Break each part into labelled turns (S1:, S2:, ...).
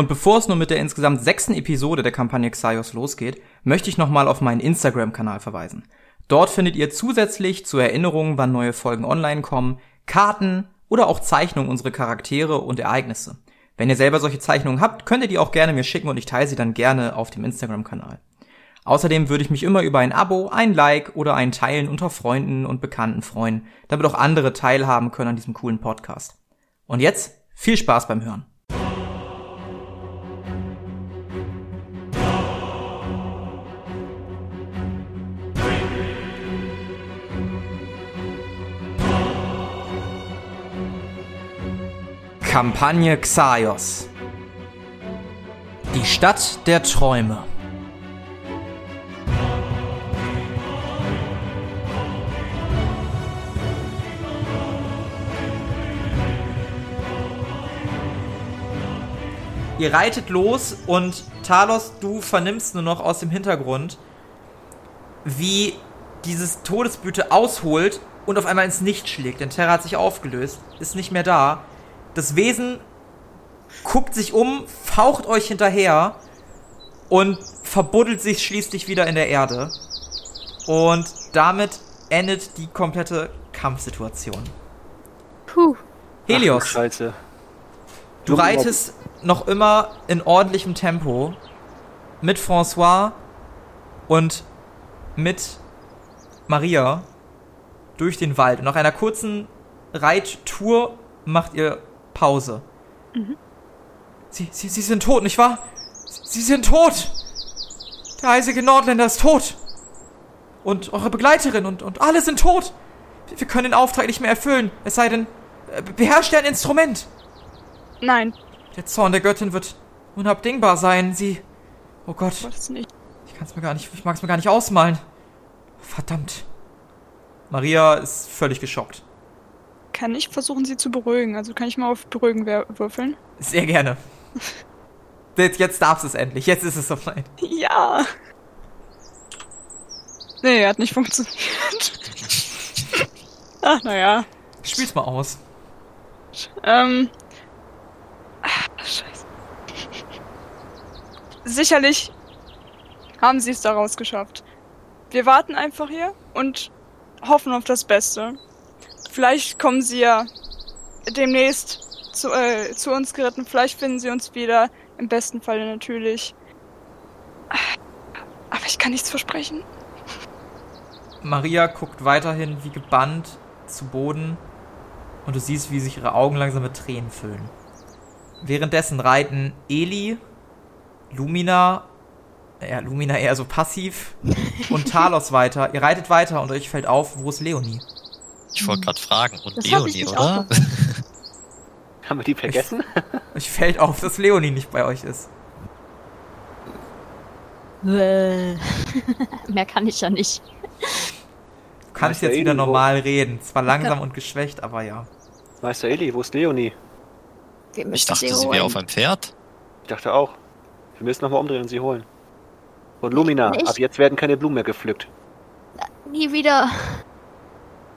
S1: Und bevor es nun mit der insgesamt sechsten Episode der Kampagne Xaios losgeht, möchte ich nochmal auf meinen Instagram-Kanal verweisen. Dort findet ihr zusätzlich zu Erinnerungen, wann neue Folgen online kommen, Karten oder auch Zeichnungen unserer Charaktere und Ereignisse. Wenn ihr selber solche Zeichnungen habt, könnt ihr die auch gerne mir schicken und ich teile sie dann gerne auf dem Instagram-Kanal. Außerdem würde ich mich immer über ein Abo, ein Like oder ein Teilen unter Freunden und Bekannten freuen, damit auch andere teilhaben können an diesem coolen Podcast. Und jetzt viel Spaß beim Hören. Kampagne Xaios. Die Stadt der Träume. Ihr reitet los und Talos, du vernimmst nur noch aus dem Hintergrund, wie dieses Todesbüte ausholt und auf einmal ins Nichts schlägt. Denn Terra hat sich aufgelöst, ist nicht mehr da. Das Wesen guckt sich um, faucht euch hinterher und verbuddelt sich schließlich wieder in der Erde. Und damit endet die komplette Kampfsituation.
S2: Puh.
S1: Helios,
S3: Ach,
S1: du reitest noch immer in ordentlichem Tempo mit François und mit Maria durch den Wald. Und nach einer kurzen Reittour macht ihr Pause. Sie, sie, sie sind tot, nicht wahr? Sie sind tot! Der eisige Nordländer ist tot! Und eure Begleiterin und, und alle sind tot! Wir können den Auftrag nicht mehr erfüllen, es sei denn, äh, beherrscht ihr ein Instrument!
S2: Nein,
S1: Der Zorn der Göttin wird unabdingbar sein. Sie. Oh Gott,
S2: nicht.
S1: ich kann's mir gar nicht, ich mag's mir gar nicht ausmalen. Verdammt. Maria ist völlig geschockt.
S2: Kann ich versuchen, sie zu beruhigen? Also kann ich mal auf Beruhigen würfeln?
S1: Sehr gerne. Jetzt, jetzt darfst du es endlich. Jetzt ist es soweit.
S2: Ja. Nee, hat nicht funktioniert. Ach, naja.
S1: Spiel's mal aus.
S2: Ähm. Ah, Scheiße. Sicherlich haben sie es daraus geschafft. Wir warten einfach hier und hoffen auf das Beste. Vielleicht kommen sie ja demnächst zu, äh, zu uns geritten. Vielleicht finden sie uns wieder. Im besten Falle natürlich. Aber ich kann nichts versprechen.
S1: Maria guckt weiterhin wie gebannt zu Boden und du siehst, wie sich ihre Augen langsam mit Tränen füllen. Währenddessen reiten Eli, Lumina, ja, Lumina eher so passiv und Talos weiter. Ihr reitet weiter und euch fällt auf, wo ist Leonie?
S4: Ich wollte gerade fragen. Und
S2: Das ich
S4: Leonie, oder?
S3: Haben wir die vergessen?
S1: Euch fällt auf, dass Leonie nicht bei euch ist.
S5: Mehr kann ich ja nicht.
S1: Du kannst
S3: Meister
S1: jetzt wieder
S3: Eli, wo-
S1: normal reden. Zwar langsam und geschwächt, aber ja.
S3: Meister Eli, wo ist Leonie?
S5: Wir müssen
S4: Ich dachte,
S5: sie
S4: sie wäre auf einem Pferd.
S3: Ich dachte auch. Wir müssen nochmal umdrehen und sie holen. Und Lumina,
S5: Nicht.
S3: ab jetzt werden keine Blumen mehr gepflückt.
S5: Nie wieder.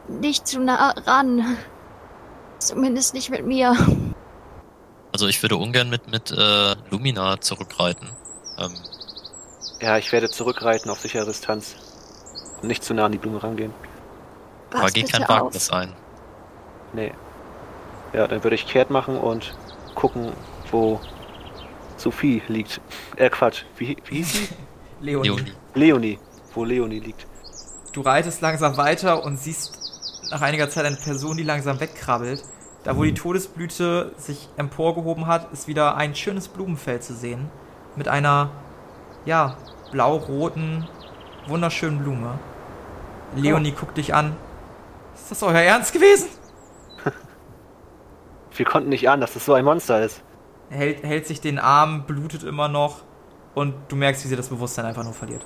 S5: Nicht zu nah ran. Zumindest nicht mit mir.
S4: Also ich würde ungern mit, mit äh, Lumina zurückreiten. Ähm,
S3: Ja, ich werde zurückreiten auf sichere Distanz. Und nicht zu nah an die Blume rangehen.
S4: aber
S5: Pass
S4: geh
S5: bitte
S4: kein. Wagnis ein.
S3: Nee. Ja, dann würde ich kehrt machen und gucken, wo Sophie liegt. Äh, Quatsch. Wie, wie hieß sie?
S1: Leonie.
S4: Leonie.
S3: Leonie. Wo Leonie liegt.
S1: Du reitest langsam weiter und siehst nach einiger Zeit eine Person, die langsam wegkrabbelt. Da, wo die Todesblüte sich emporgehoben hat, ist wieder ein schönes Blumenfeld zu sehen. Mit einer, ja, blau-roten, wunderschönen Blume. Leonie guckt dich an. Ist das euer Ernst gewesen?
S3: Wir konnten nicht ahnen, dass das so ein Monster ist.
S1: Er hält, hält sich den Arm, blutet immer noch. Und du merkst, wie sie das Bewusstsein einfach nur verliert.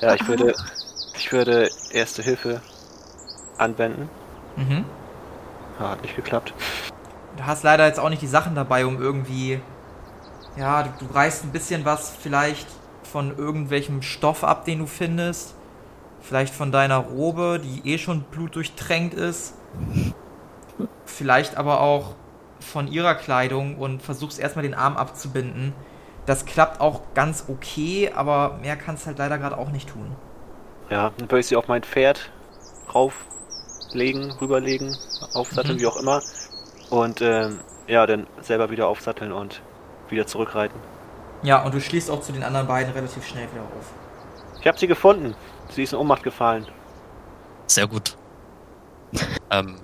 S3: Ja, ich würde, ich würde erste Hilfe anwenden.
S1: Mhm.
S3: Ja, hat nicht geklappt.
S1: Du hast leider jetzt auch nicht die Sachen dabei, um irgendwie. Ja, du, du reißt ein bisschen was vielleicht von irgendwelchem Stoff ab, den du findest. Vielleicht von deiner Robe, die eh schon blutdurchtränkt ist. Vielleicht aber auch von ihrer Kleidung und versuchst erstmal den Arm abzubinden. Das klappt auch ganz okay, aber mehr kannst halt leider gerade auch nicht tun.
S3: Ja, dann würde ich sie auf mein Pferd rauflegen, rüberlegen, aufsatteln,
S1: Mhm.
S3: wie auch immer. Und ähm, ja, dann selber wieder aufsatteln und wieder zurückreiten.
S1: Ja, und du schließt auch zu den anderen beiden relativ schnell wieder auf.
S3: Ich habe sie gefunden. Sie ist in Ohnmacht gefallen.
S4: Sehr gut. ähm,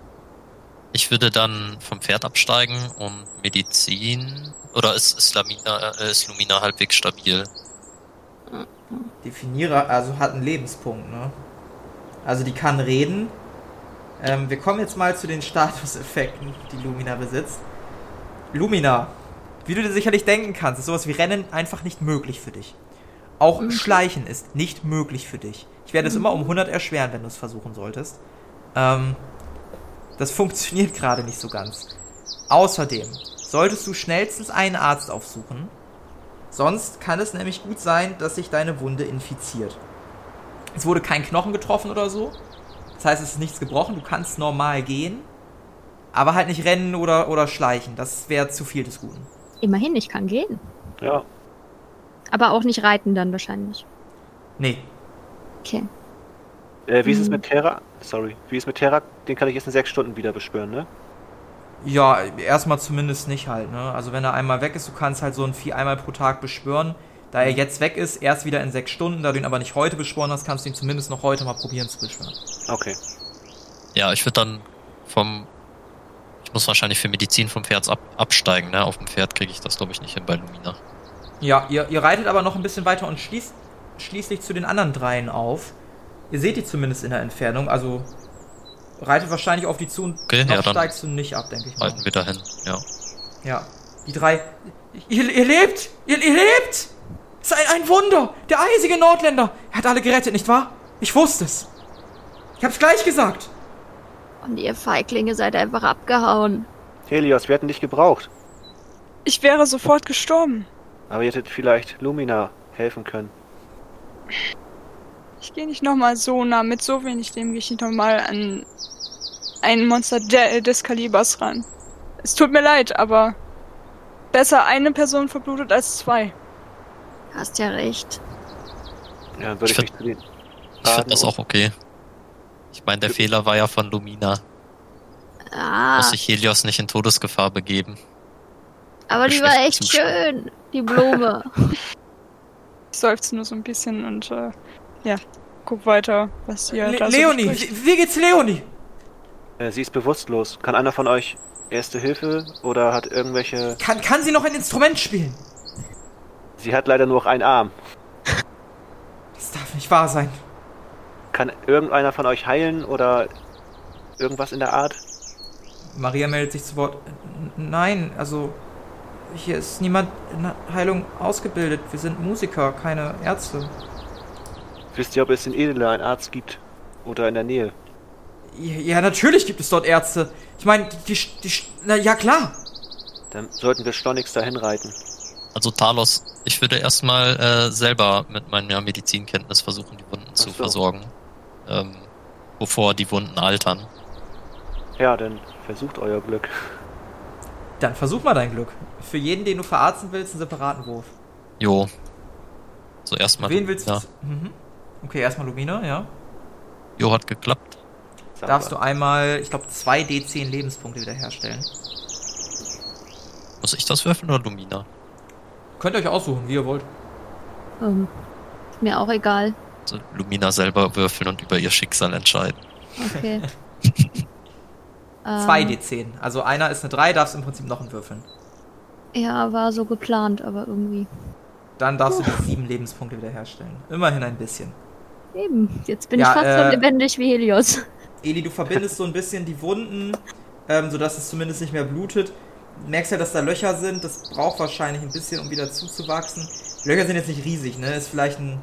S4: ich würde dann vom Pferd absteigen und Medizin. Oder ist, ist, Lamina, äh, ist Lumina halbwegs stabil?
S1: Definiere, also hat einen Lebenspunkt, ne? Also die kann reden. Ähm, wir kommen jetzt mal zu den Statuseffekten, die Lumina besitzt. Lumina, wie du dir sicherlich denken kannst, ist sowas wie Rennen einfach nicht möglich für dich. Auch
S5: Mhm.
S1: Schleichen ist nicht möglich für dich. Ich werde es immer um 100 erschweren, wenn du es versuchen solltest. Ähm, das funktioniert gerade nicht so ganz. Außerdem solltest du schnellstens einen Arzt aufsuchen. Sonst kann es nämlich gut sein, dass sich deine Wunde infiziert. Es wurde kein Knochen getroffen oder so. Das heißt, es ist nichts gebrochen. Du kannst normal gehen. Aber halt nicht rennen oder, oder schleichen. Das wäre zu viel des Guten.
S5: Immerhin, ich kann gehen.
S3: Ja,
S5: Aber auch nicht reiten dann wahrscheinlich.
S1: Nee.
S5: Okay.
S3: äh, wie ist es
S5: Mhm.
S3: mit Terra? Sorry, wie ist es mit Terra? Den kann ich erst in sechs Stunden wieder beschwören, ne?
S1: Ja, erstmal zumindest nicht halt, ne? Also wenn er einmal weg ist, du kannst halt so ein Vieh einmal pro Tag beschwören. Da er jetzt weg ist, erst wieder in sechs Stunden. Da du ihn aber nicht heute beschworen hast, kannst du ihn zumindest noch heute mal probieren zu beschwören.
S3: Okay.
S4: Ja, ich würde dann vom. Ich muss wahrscheinlich für Medizin vom Pferd ab, absteigen, ne? Auf dem Pferd kriege ich das, glaube ich, nicht hin bei Lumina.
S1: Ja, ihr, ihr reitet aber noch ein bisschen weiter und schließt schließlich zu den anderen dreien auf. Ihr seht die zumindest in der Entfernung, also reitet wahrscheinlich auf die zu und
S4: Okay,
S1: noch
S4: ja, dann
S1: steigst du nicht ab, denke ich mal.
S4: Reiten wir dahin, ja.
S1: Ja. Die drei. Ihr, ihr lebt! Ihr, ihr lebt! Ein, ein Wunder! Der eisige Nordländer! Er hat alle gerettet, nicht wahr? Ich wusste es. Ich hab's gleich gesagt.
S5: Und ihr Feiglinge seid einfach abgehauen.
S3: Helios, wir hätten dich gebraucht.
S2: Ich wäre sofort gestorben.
S3: Aber ihr hättet vielleicht Lumina helfen können.
S2: Ich gehe nicht nochmal so nah. Mit so wenig Leben gehe ich nicht nochmal an ein Monster de des Kalibers ran. Es tut mir leid, aber besser eine Person verblutet als zwei.
S5: Hast ja recht.
S3: Ja, würde
S4: Ich
S3: ich, mich zu den
S4: Ich finde das auch okay. Ich meine, der Fehler war ja von Lumina.
S5: Ah,
S4: Muss sich Helios nicht in Todesgefahr begeben.
S5: aber die war echt
S4: Zustand.
S5: schön. Die Blume.
S2: Ich seufze nur so ein bisschen und äh, ja, guck weiter, was ihr
S1: Le
S2: da so
S1: Leonie,
S2: bespricht.
S1: wie, wie geht's Leonie?
S3: Äh, sie ist bewusstlos. Kann einer von euch Erste Hilfe oder hat irgendwelche.
S1: Kann, kann sie noch ein Instrument spielen?
S3: Sie hat leider nur noch einen Arm.
S1: Das darf nicht wahr sein.
S3: Kann irgendeiner von euch heilen oder irgendwas in der Art?
S1: Maria meldet sich zu Wort. Nein, also hier ist niemand in Heilung ausgebildet. Wir sind Musiker, keine Ärzte.
S3: Wisst ihr, ob es in Edela einen Arzt gibt? Oder in der Nähe?
S1: Ja, natürlich gibt es dort Ärzte. Ich meine, die, die, die, na ja klar.
S3: Dann sollten wir schleunigst dahin reiten.
S4: Also Talos, ich würde erstmal äh, selber mit meiner Medizinkenntnis versuchen, die Wunden zu
S3: so.
S4: versorgen. Ähm, bevor die Wunden altern.
S3: Ja, dann versucht euer Glück.
S1: Dann versuch mal dein Glück. Für jeden, den du verarzten willst, einen separaten Wurf.
S4: Jo. So erstmal.
S1: Wen willst du?
S4: Ja.
S1: zu- Mhm. Okay, erstmal Lumina, ja.
S4: Jo hat geklappt.
S3: Sag
S1: Darfst du
S3: mal.
S1: einmal, ich glaube, 2 D10 Lebenspunkte wiederherstellen.
S4: Muss ich das würfeln oder Lumina?
S1: Könnt ihr euch aussuchen, wie ihr wollt.
S5: ähm, ist mir auch egal.
S4: Also Lumina selber würfeln und über ihr Schicksal entscheiden.
S5: Okay.
S1: 2
S5: Ähm,
S1: D10. Also einer ist eine 3, darfst im Prinzip noch einen würfeln.
S5: Ja, war so geplant, aber irgendwie.
S1: Dann darfst du die 7 Lebenspunkte wiederherstellen. Immerhin ein bisschen.
S5: Eben. Jetzt bin
S1: Ja,
S5: ich fast
S1: äh,
S5: so lebendig wie Helios.
S1: Eli, du verbindest so ein bisschen die Wunden, ähm, sodass es zumindest nicht mehr blutet. Du merkst ja, dass da Löcher sind. Das braucht wahrscheinlich ein bisschen, um wieder zuzuwachsen. Die Löcher sind jetzt nicht riesig, ne? Ist vielleicht ein.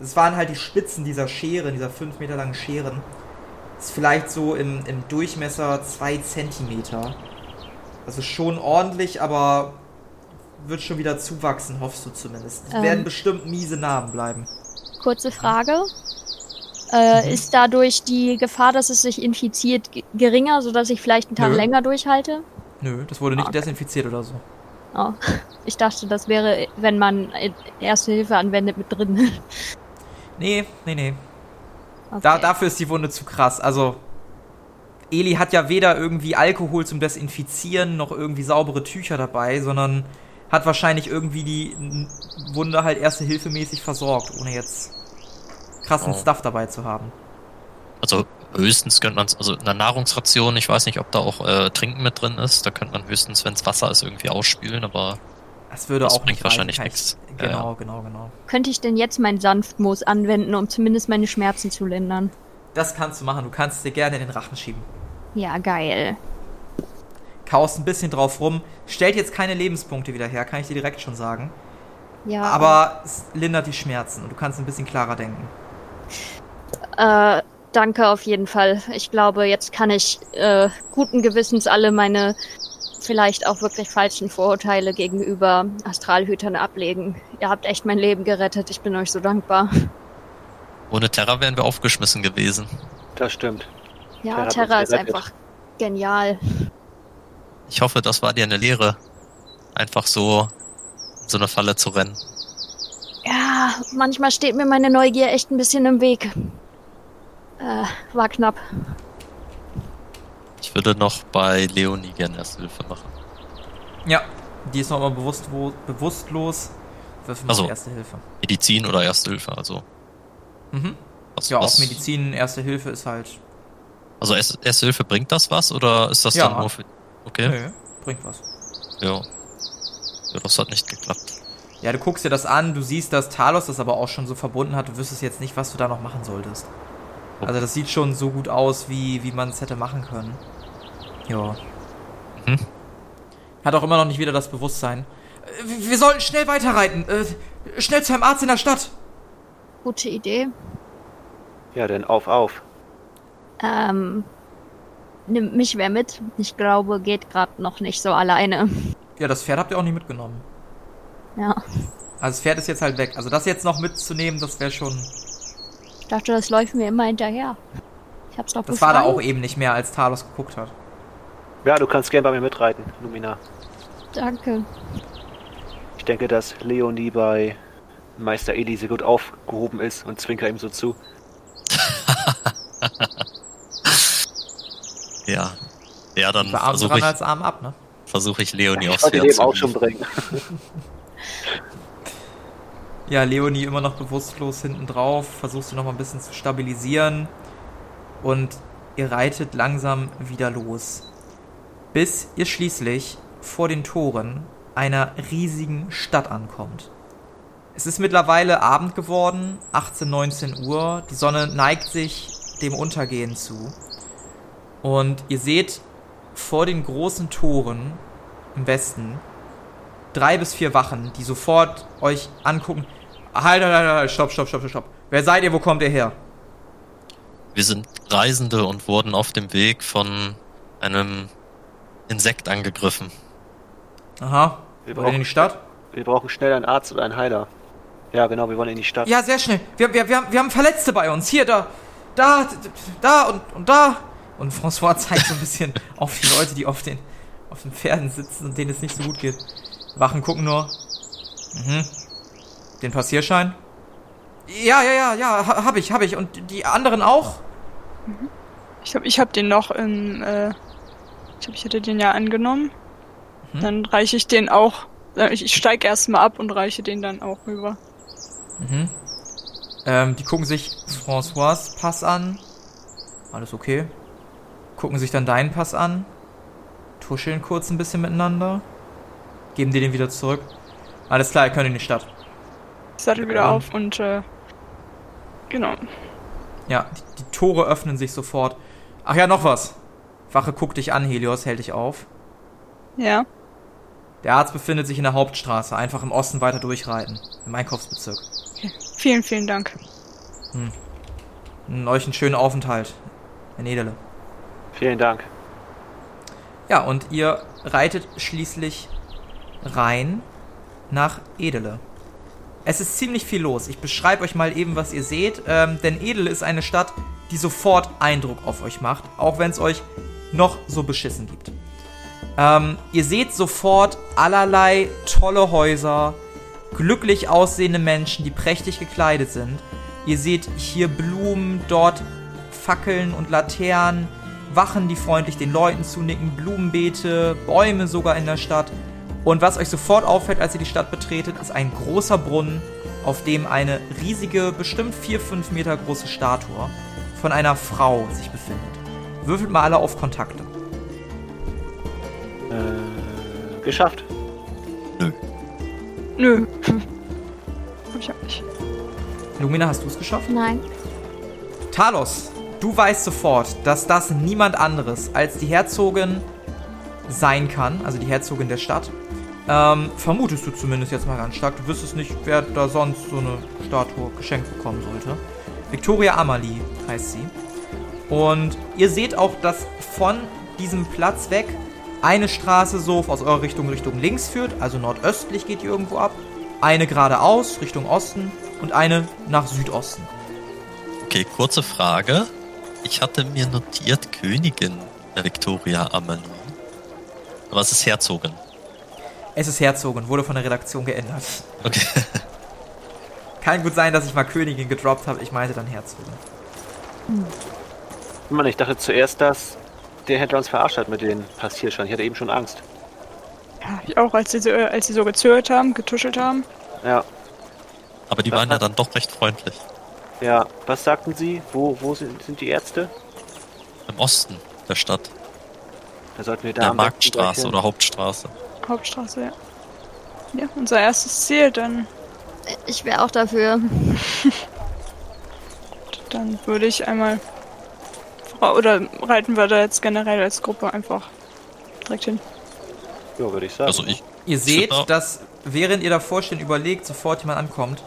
S1: Es waren halt die Spitzen dieser Scheren, dieser 5 Meter langen Scheren. Ist vielleicht so im, im Durchmesser 2 Zentimeter. Also schon ordentlich, aber wird schon wieder zuwachsen, hoffst du zumindest. Es
S5: Ähm.
S1: werden bestimmt miese Narben bleiben.
S5: Kurze Frage. Äh,
S1: Mhm.
S5: Ist dadurch die Gefahr, dass es sich infiziert, ge- geringer, sodass ich vielleicht einen Tag
S1: Nö.
S5: länger durchhalte?
S1: Nö, das wurde nicht
S5: Okay.
S1: desinfiziert oder so.
S5: Oh. Ich dachte, das wäre, wenn man Erste Hilfe anwendet, mit drin.
S1: Nee, nee, nee.
S5: Okay.
S1: Da, dafür ist die Wunde zu krass. Also, Eli hat ja weder irgendwie Alkohol zum Desinfizieren noch irgendwie saubere Tücher dabei, sondern hat wahrscheinlich irgendwie die Wunde halt erste Hilfe mäßig versorgt, ohne jetzt krassen
S4: Oh.
S1: Stuff dabei zu haben.
S4: Also höchstens könnte man also in der Nahrungsration, ich weiß nicht, ob da auch äh, Trinken mit drin ist, da könnte man höchstens, wenn es Wasser ist, irgendwie ausspülen, aber
S1: Das würde
S4: Das
S1: auch
S4: bringt
S1: nicht
S4: wahrscheinlich
S1: reichen,
S4: nichts.
S1: ich-
S4: Ja,
S1: Genau,
S4: ja.
S1: genau, genau.
S5: Könnte ich denn jetzt mein Sanftmoos anwenden, um zumindest meine Schmerzen zu lindern?
S1: Das kannst du machen. Du kannst es dir gerne in den Rachen schieben.
S5: Ja, geil.
S1: Kaust ein bisschen drauf rum. Stellt jetzt keine Lebenspunkte wieder her, kann ich dir direkt schon sagen.
S5: Ja.
S1: Aber es lindert die Schmerzen und du kannst ein bisschen klarer denken.
S5: Äh, danke auf jeden Fall. Ich glaube, jetzt kann ich äh, guten Gewissens alle meine vielleicht auch wirklich falschen Vorurteile gegenüber Astralhütern ablegen. Ihr habt echt mein Leben gerettet. Ich bin euch so dankbar.
S4: ohne Terra wären wir aufgeschmissen gewesen.
S3: Das stimmt.
S5: Ja,
S3: Terra
S5: Terra ist einfach genial.
S4: Ich hoffe, das war dir eine Lehre, einfach so in so eine Falle zu rennen.
S5: Ja, manchmal steht mir meine Neugier echt ein bisschen im Weg. Äh, war knapp.
S4: Ich würde noch bei Leonie gerne erste Hilfe machen.
S1: Ja, die ist nochmal bewusst, wo, bewusstlos. Wirf mal
S4: Ach so.
S1: Erste Hilfe.
S4: Medizin oder erste Hilfe, also.
S1: Mhm.
S4: Was,
S1: Ja,
S4: was,
S1: auch Medizin, Erste Hilfe ist halt.
S4: Also erste, erste Hilfe bringt das was oder ist das
S1: Ja.
S4: dann nur für. Okay.
S1: Nö, bringt was.
S4: Ja. Ja, das hat nicht geklappt.
S1: Ja, du guckst dir das an, du siehst, dass Talos das aber auch schon so verbunden hat. Du wüsstest jetzt nicht, was du da noch machen solltest. Also das sieht schon so gut aus, wie, wie man es hätte machen können. Ja.
S4: Mhm.
S1: Hat auch immer noch nicht wieder das Bewusstsein. Äh, Wir sollten schnell weiterreiten. Äh, schnell zu einem Arzt in der Stadt.
S5: Gute Idee.
S3: Ja, dann auf, auf.
S5: Ähm, nimmt mich wer mit? Ich glaube, geht gerade noch nicht so alleine.
S1: Ja, das Pferd habt ihr auch nicht mitgenommen.
S5: Ja.
S1: Also das Pferd ist jetzt halt weg. Also das jetzt noch mitzunehmen, das wäre schon...
S5: Ich dachte, das läuft mir immer hinterher. Ich hab's doch
S1: Das war da auch eben nicht mehr, als Talos geguckt hat.
S3: Ja, du kannst gern bei mir mitreiten, Lumina.
S5: Danke.
S3: Ich denke, dass Leonie bei Meister Eli sehr gut aufgehoben ist und zwinker ihm so zu.
S4: Ja. Ja, dann versuche ich,
S1: als Arm ab, ne?
S4: versuch ich Leonie
S3: Ich
S4: aufs
S3: dem
S4: zu
S3: auch schon bringen.
S1: Ja, Leonie immer noch bewusstlos hinten drauf, versucht sie noch mal ein bisschen zu stabilisieren und ihr reitet langsam wieder los, bis ihr schließlich vor den Toren einer riesigen Stadt ankommt. Es ist mittlerweile Abend geworden, 18, 19 Uhr, die Sonne neigt sich dem Untergehen zu und ihr seht vor den großen Toren im Westen drei bis vier Wachen, die sofort euch angucken. Halt, halt, halt, halt, stopp, stopp, stopp, stopp, stopp. Wer seid ihr? Wo kommt ihr her?
S4: Wir sind Reisende und wurden auf dem Weg von einem Insekt angegriffen.
S1: Aha.
S3: Wir
S1: ihr in die Stadt?
S3: Wir brauchen schnell einen Arzt oder einen Heiler. Ja, genau, wir wollen in die Stadt.
S1: Ja, sehr schnell. Wir, wir, wir, haben, wir haben Verletzte bei uns. Hier, da, da, da und, und da. Und François zeigt so ein bisschen auf die Leute, die auf den, auf den Pferden sitzen und denen es nicht so gut geht. Wachen gucken nur. Mhm. Den Passierschein? Ja, ja, ja, ja, ha- hab ich, hab ich. Und die anderen auch?
S2: Ich glaube, ich habe den noch in. Äh, ich glaube, ich hätte den ja angenommen.
S1: Mhm.
S2: Dann reiche ich den auch. äh, Ich, ich steige erstmal ab und reiche den dann auch rüber.
S1: Mhm. Ähm, die gucken sich François Pass an. Alles okay. Gucken sich dann deinen Pass an. Tuscheln kurz ein bisschen miteinander. Geben dir den wieder zurück. Alles klar, ihr könnt in die Stadt.
S2: Sattel wieder auf und äh, genau.
S1: Ja, die, die Tore öffnen sich sofort. Ach ja, noch was. Wache guckt dich an, Helios, hält dich auf.
S2: Ja.
S1: Der Arzt befindet sich in der Hauptstraße, einfach im Osten weiter durchreiten. Im Einkaufsbezirk.
S2: Vielen, vielen Dank.
S1: Und euch einen schönen Aufenthalt. In Edele.
S3: Vielen Dank.
S1: Ja, und ihr reitet schließlich rein nach Edele. Es ist ziemlich viel los. Ich beschreibe euch mal eben, was ihr seht. Ähm, denn Edele ist eine Stadt, die sofort Eindruck auf euch macht, auch wenn es euch noch so beschissen gibt. Ähm, ihr seht sofort allerlei tolle Häuser, glücklich aussehende Menschen, die prächtig gekleidet sind. Ihr seht hier Blumen, dort Fackeln und Laternen, Wachen, die freundlich den Leuten zunicken, Blumenbeete, Bäume sogar in der Stadt. Und was euch sofort auffällt, als ihr die Stadt betretet, ist ein großer Brunnen, auf dem eine riesige, bestimmt 4-5 Meter große Statue von einer Frau sich befindet. Würfelt mal alle auf Kontakte.
S3: Äh, geschafft.
S2: Nö. Hab ich auch nicht.
S1: Lumina, hast du es geschafft?
S5: Nein.
S1: Talos, du weißt sofort, dass das niemand anderes als die Herzogin sein kann, also die Herzogin der Stadt. Ähm, vermutest du zumindest jetzt mal ganz stark. Du wüsstest nicht, wer da sonst so eine Statue geschenkt bekommen sollte. Victoria Amalie heißt sie. Und ihr seht auch, dass von diesem Platz weg eine Straße so aus eurer Richtung Richtung links führt, also nordöstlich geht die irgendwo ab. Eine geradeaus Richtung Osten und eine nach Südosten.
S4: Okay, kurze Frage. Ich hatte mir notiert Königin Victoria Amalie. Aber es ist Herzogin.
S1: Es ist Herzogin, wurde von der Redaktion geändert.
S4: Okay.
S1: Kann gut sein, dass ich mal Königin gedroppt habe. Ich meinte dann Herzogin.
S3: Mann, ich dachte zuerst, dass der Händler uns verarscht hat mit den Passierscheinen. Ich hatte eben schon Angst.
S2: Ja, ich auch, als sie, so, äh, als sie so gezögert haben, getuschelt haben.
S3: Ja,
S4: Aber die waren ja dann doch recht freundlich.
S3: ja. Was sagten Sie? Wo, wo sind, sind die Ärzte?
S4: Im Osten der Stadt.
S3: Da sollten wir da
S4: der Marktstraße oder Hauptstraße.
S2: Hauptstraße, ja. Ja, unser erstes Ziel, dann,
S5: Ich wäre auch dafür.
S2: dann würde ich einmal. Oder reiten wir da jetzt generell als Gruppe einfach direkt hin?
S3: Ja, würde ich sagen.
S4: Also ich.
S1: Ihr seht, dass während ihr davor steht und überlegt, sofort jemand ankommt.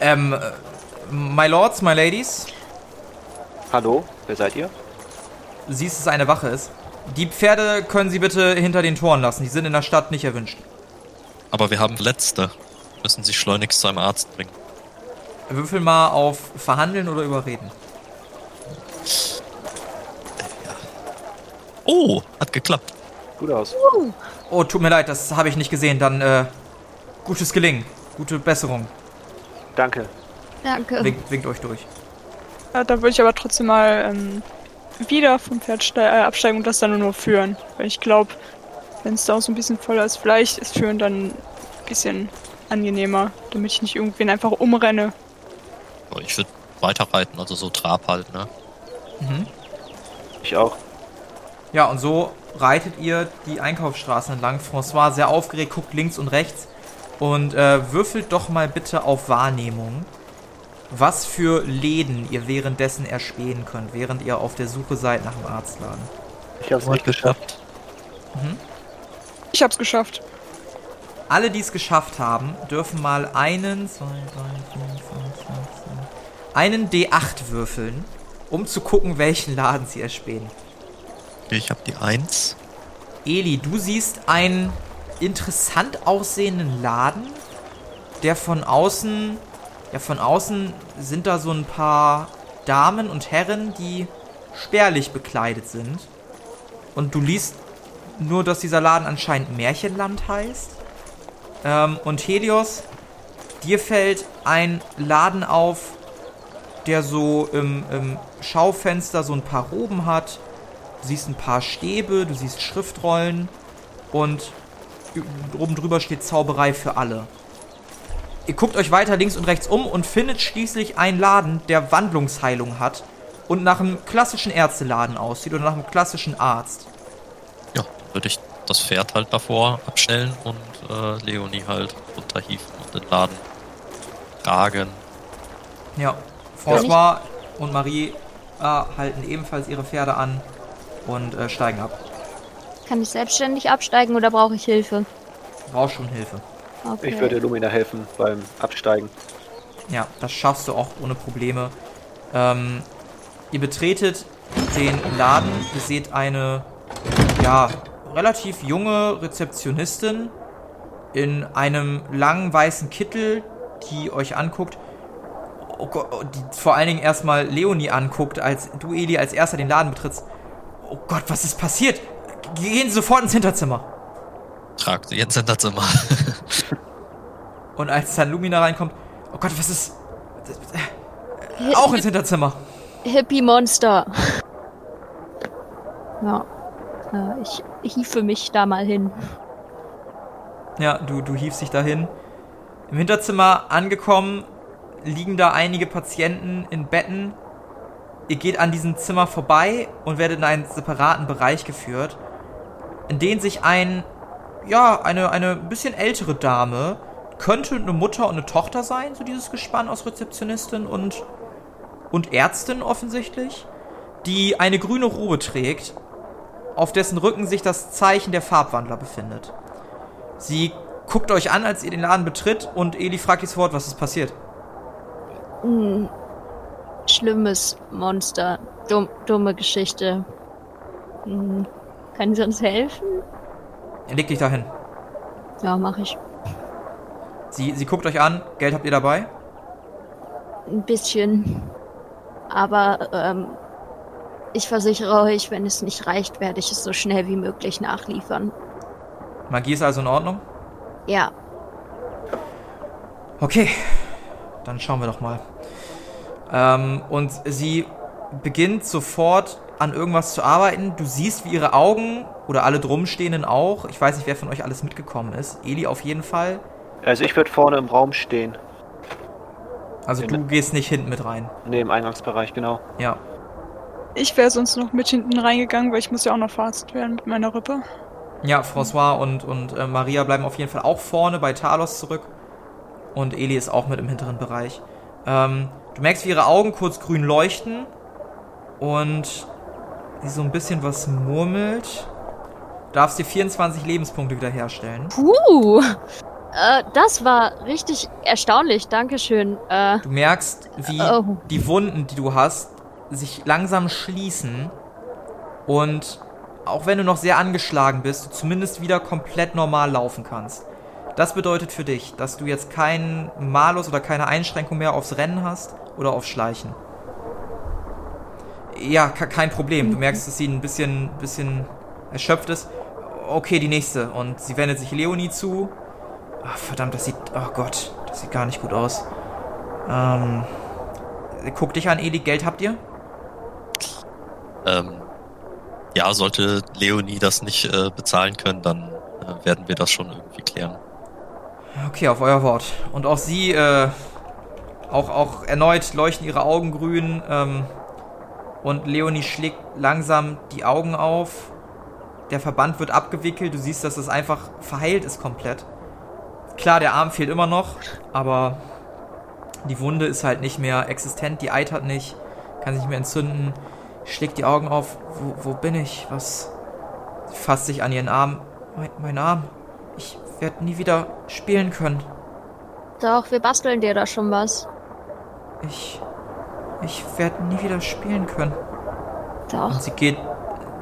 S1: Ähm, äh, my Lords, my Ladies,
S3: Hallo, wer seid ihr?
S1: du siehst, dass es eine Wache ist. Die Pferde können Sie bitte hinter den Toren lassen. Die sind in der Stadt nicht erwünscht.
S4: Aber wir haben Letzte. Müssen sie schleunigst zu einem Arzt bringen.
S1: Würfel mal auf Verhandeln oder Überreden.
S4: Oh, hat geklappt.
S3: Gut aus.
S1: Oh, tut mir leid, das habe ich nicht gesehen. Dann, äh, gutes Gelingen. Gute Besserung.
S3: Danke.
S5: Danke.
S1: Winkt, winkt euch durch.
S2: Ja, da würde ich aber trotzdem mal ähm, wieder vom Pferd äh, absteigen und das dann nur führen. Weil ich glaube, wenn es da auch so ein bisschen voller ist, vielleicht ist führen dann ein bisschen angenehmer, damit ich nicht irgendwen einfach umrenne.
S4: Aber ich würde weiterreiten, also so Trab halt, ne?
S1: Mhm.
S3: Ich auch.
S1: Ja, und so reitet ihr die Einkaufsstraßen entlang. François sehr aufgeregt, guckt links und rechts und äh, würfelt doch mal bitte auf Wahrnehmung, was für Läden ihr währenddessen erspähen könnt, während ihr auf der Suche seid nach dem Arztladen.
S3: Ich hab's nicht geschafft.
S2: Ich hab's geschafft.
S1: Alle, die es geschafft haben, dürfen mal einen, zwei, drei, vier, fünf, sechs, sieben, einen D8 würfeln, um zu gucken, welchen Laden sie erspähen.
S4: Ich habe die 1.
S1: Eli, du siehst einen interessant aussehenden Laden, der von außen, ja von außen sind da so ein paar Damen und Herren, die spärlich bekleidet sind. Und du liest nur, dass dieser Laden anscheinend Märchenland heißt. Ähm, und Helios, dir fällt ein Laden auf, der so im, im Schaufenster so ein paar Roben hat. Du siehst ein paar Stäbe, du siehst Schriftrollen und oben drüber steht Zauberei für alle. Ihr guckt euch weiter links und rechts um und findet schließlich einen Laden, der Wandlungsheilung hat und nach einem klassischen Ärzteladen aussieht oder nach einem klassischen Arzt.
S4: Ja, würde ich das Pferd halt davor abstellen und äh, Leonie halt runterhieven und den Laden tragen.
S1: Ja, François und Marie äh, halten ebenfalls ihre Pferde an und äh, steigen ab.
S5: Kann ich selbstständig absteigen oder brauche ich Hilfe?
S1: Brauchst schon Hilfe.
S5: Okay.
S3: Ich würde Lumina helfen beim Absteigen.
S1: Ja, das schaffst du auch ohne Probleme. Ähm, ihr betretet den Laden. Ihr seht eine, ja, relativ junge Rezeptionistin in einem langen weißen Kittel, die euch anguckt. Oh Gott, oh, die vor allen Dingen erstmal Leonie anguckt, als du, Eli, als erster den Laden betrittst. Oh Gott, was ist passiert? gehen Sie sofort ins Hinterzimmer.
S4: Tragt sie ins Hinterzimmer.
S1: Und als dann Lumina reinkommt, oh Gott, was ist. Äh, auch ins Hinterzimmer.
S5: Hippie-Monster. Ja. Äh, ich hiefe mich da mal hin.
S1: Ja, du, du hiefst dich dahin. Im Hinterzimmer angekommen, liegen da einige Patienten in Betten. Ihr geht an diesem Zimmer vorbei und werdet in einen separaten Bereich geführt, in den sich ein, ja, eine, eine bisschen ältere Dame, könnte eine Mutter und eine Tochter sein, so dieses Gespann aus Rezeptionistin und, und Ärztin offensichtlich, die eine grüne Robe trägt, auf dessen Rücken sich das Zeichen der Farbwandler befindet. Sie guckt euch an, als ihr den Laden betritt und Eli fragt das Wort, was ist passiert.
S5: Hm. Schlimmes Monster. Dumm, dumme Geschichte. Hm. Können Sie uns helfen?
S1: Leg dich dahin.
S5: Ja, mach ich.
S1: Sie, sie guckt euch an. Geld habt ihr dabei?
S5: Ein bisschen. Aber ähm, ich versichere euch, wenn es nicht reicht, werde ich es so schnell wie möglich nachliefern.
S1: Magie ist also in Ordnung?
S5: Ja.
S1: Okay, dann schauen wir doch mal. Ähm, und sie beginnt sofort an irgendwas zu arbeiten. Du siehst, wie ihre Augen oder alle drumstehenden auch, ich weiß nicht, wer von euch alles mitgekommen ist, Eli auf jeden Fall,
S3: Also ich würde vorne im Raum stehen.
S1: Also du gehst nicht hinten mit rein.
S3: Ne, im Eingangsbereich, genau.
S1: Ja.
S2: Ich wäre sonst noch mit hinten reingegangen, weil ich muss ja auch noch verarzt werden mit meiner Rippe.
S1: Ja, François und, und äh, Maria bleiben auf jeden Fall auch vorne bei Talos zurück. Und Eli ist auch mit im hinteren Bereich. Ähm, du merkst, wie ihre Augen kurz grün leuchten. Und sie so ein bisschen was murmelt. Du darfst dir 24 Lebenspunkte wiederherstellen.
S5: Puh. Äh, das war richtig erstaunlich. Dankeschön. Äh,
S1: Du merkst, wie
S5: Oh.
S1: die Wunden, die du hast, sich langsam schließen. Und auch wenn du noch sehr angeschlagen bist, du zumindest wieder komplett normal laufen kannst. Das bedeutet für dich, dass du jetzt keinen Malus oder keine Einschränkung mehr aufs Rennen hast oder aufs Schleichen. Ja, ke- kein Problem. Du merkst, dass sie ein bisschen, bisschen erschöpft ist. Okay, die nächste. Und sie wendet sich Leonie zu. Ach, verdammt, das sieht. Oh Gott, das sieht gar nicht gut aus. Ähm. Guck dich an, Eli, Geld habt ihr?
S4: Ähm, ja, sollte Leonie das nicht äh, bezahlen können, dann äh, werden wir das schon irgendwie klären.
S1: Okay, auf euer Wort. Und auch sie, äh, auch, auch erneut leuchten ihre Augen grün, ähm, und Leonie schlägt langsam die Augen auf. Der Verband wird abgewickelt. Du siehst, dass es einfach verheilt ist komplett. Klar, der Arm fehlt immer noch, aber die Wunde ist halt nicht mehr existent. Die eitert nicht, kann sich nicht mehr entzünden. Schlägt die Augen auf. Wo, wo bin ich? Was? Sie fasst sich an ihren Arm. Mein, mein Arm. Ich werde nie wieder spielen können.
S5: doch, wir basteln dir da schon was.
S1: Ich. Ich werde nie wieder spielen können.
S5: Doch.
S1: Und sie geht,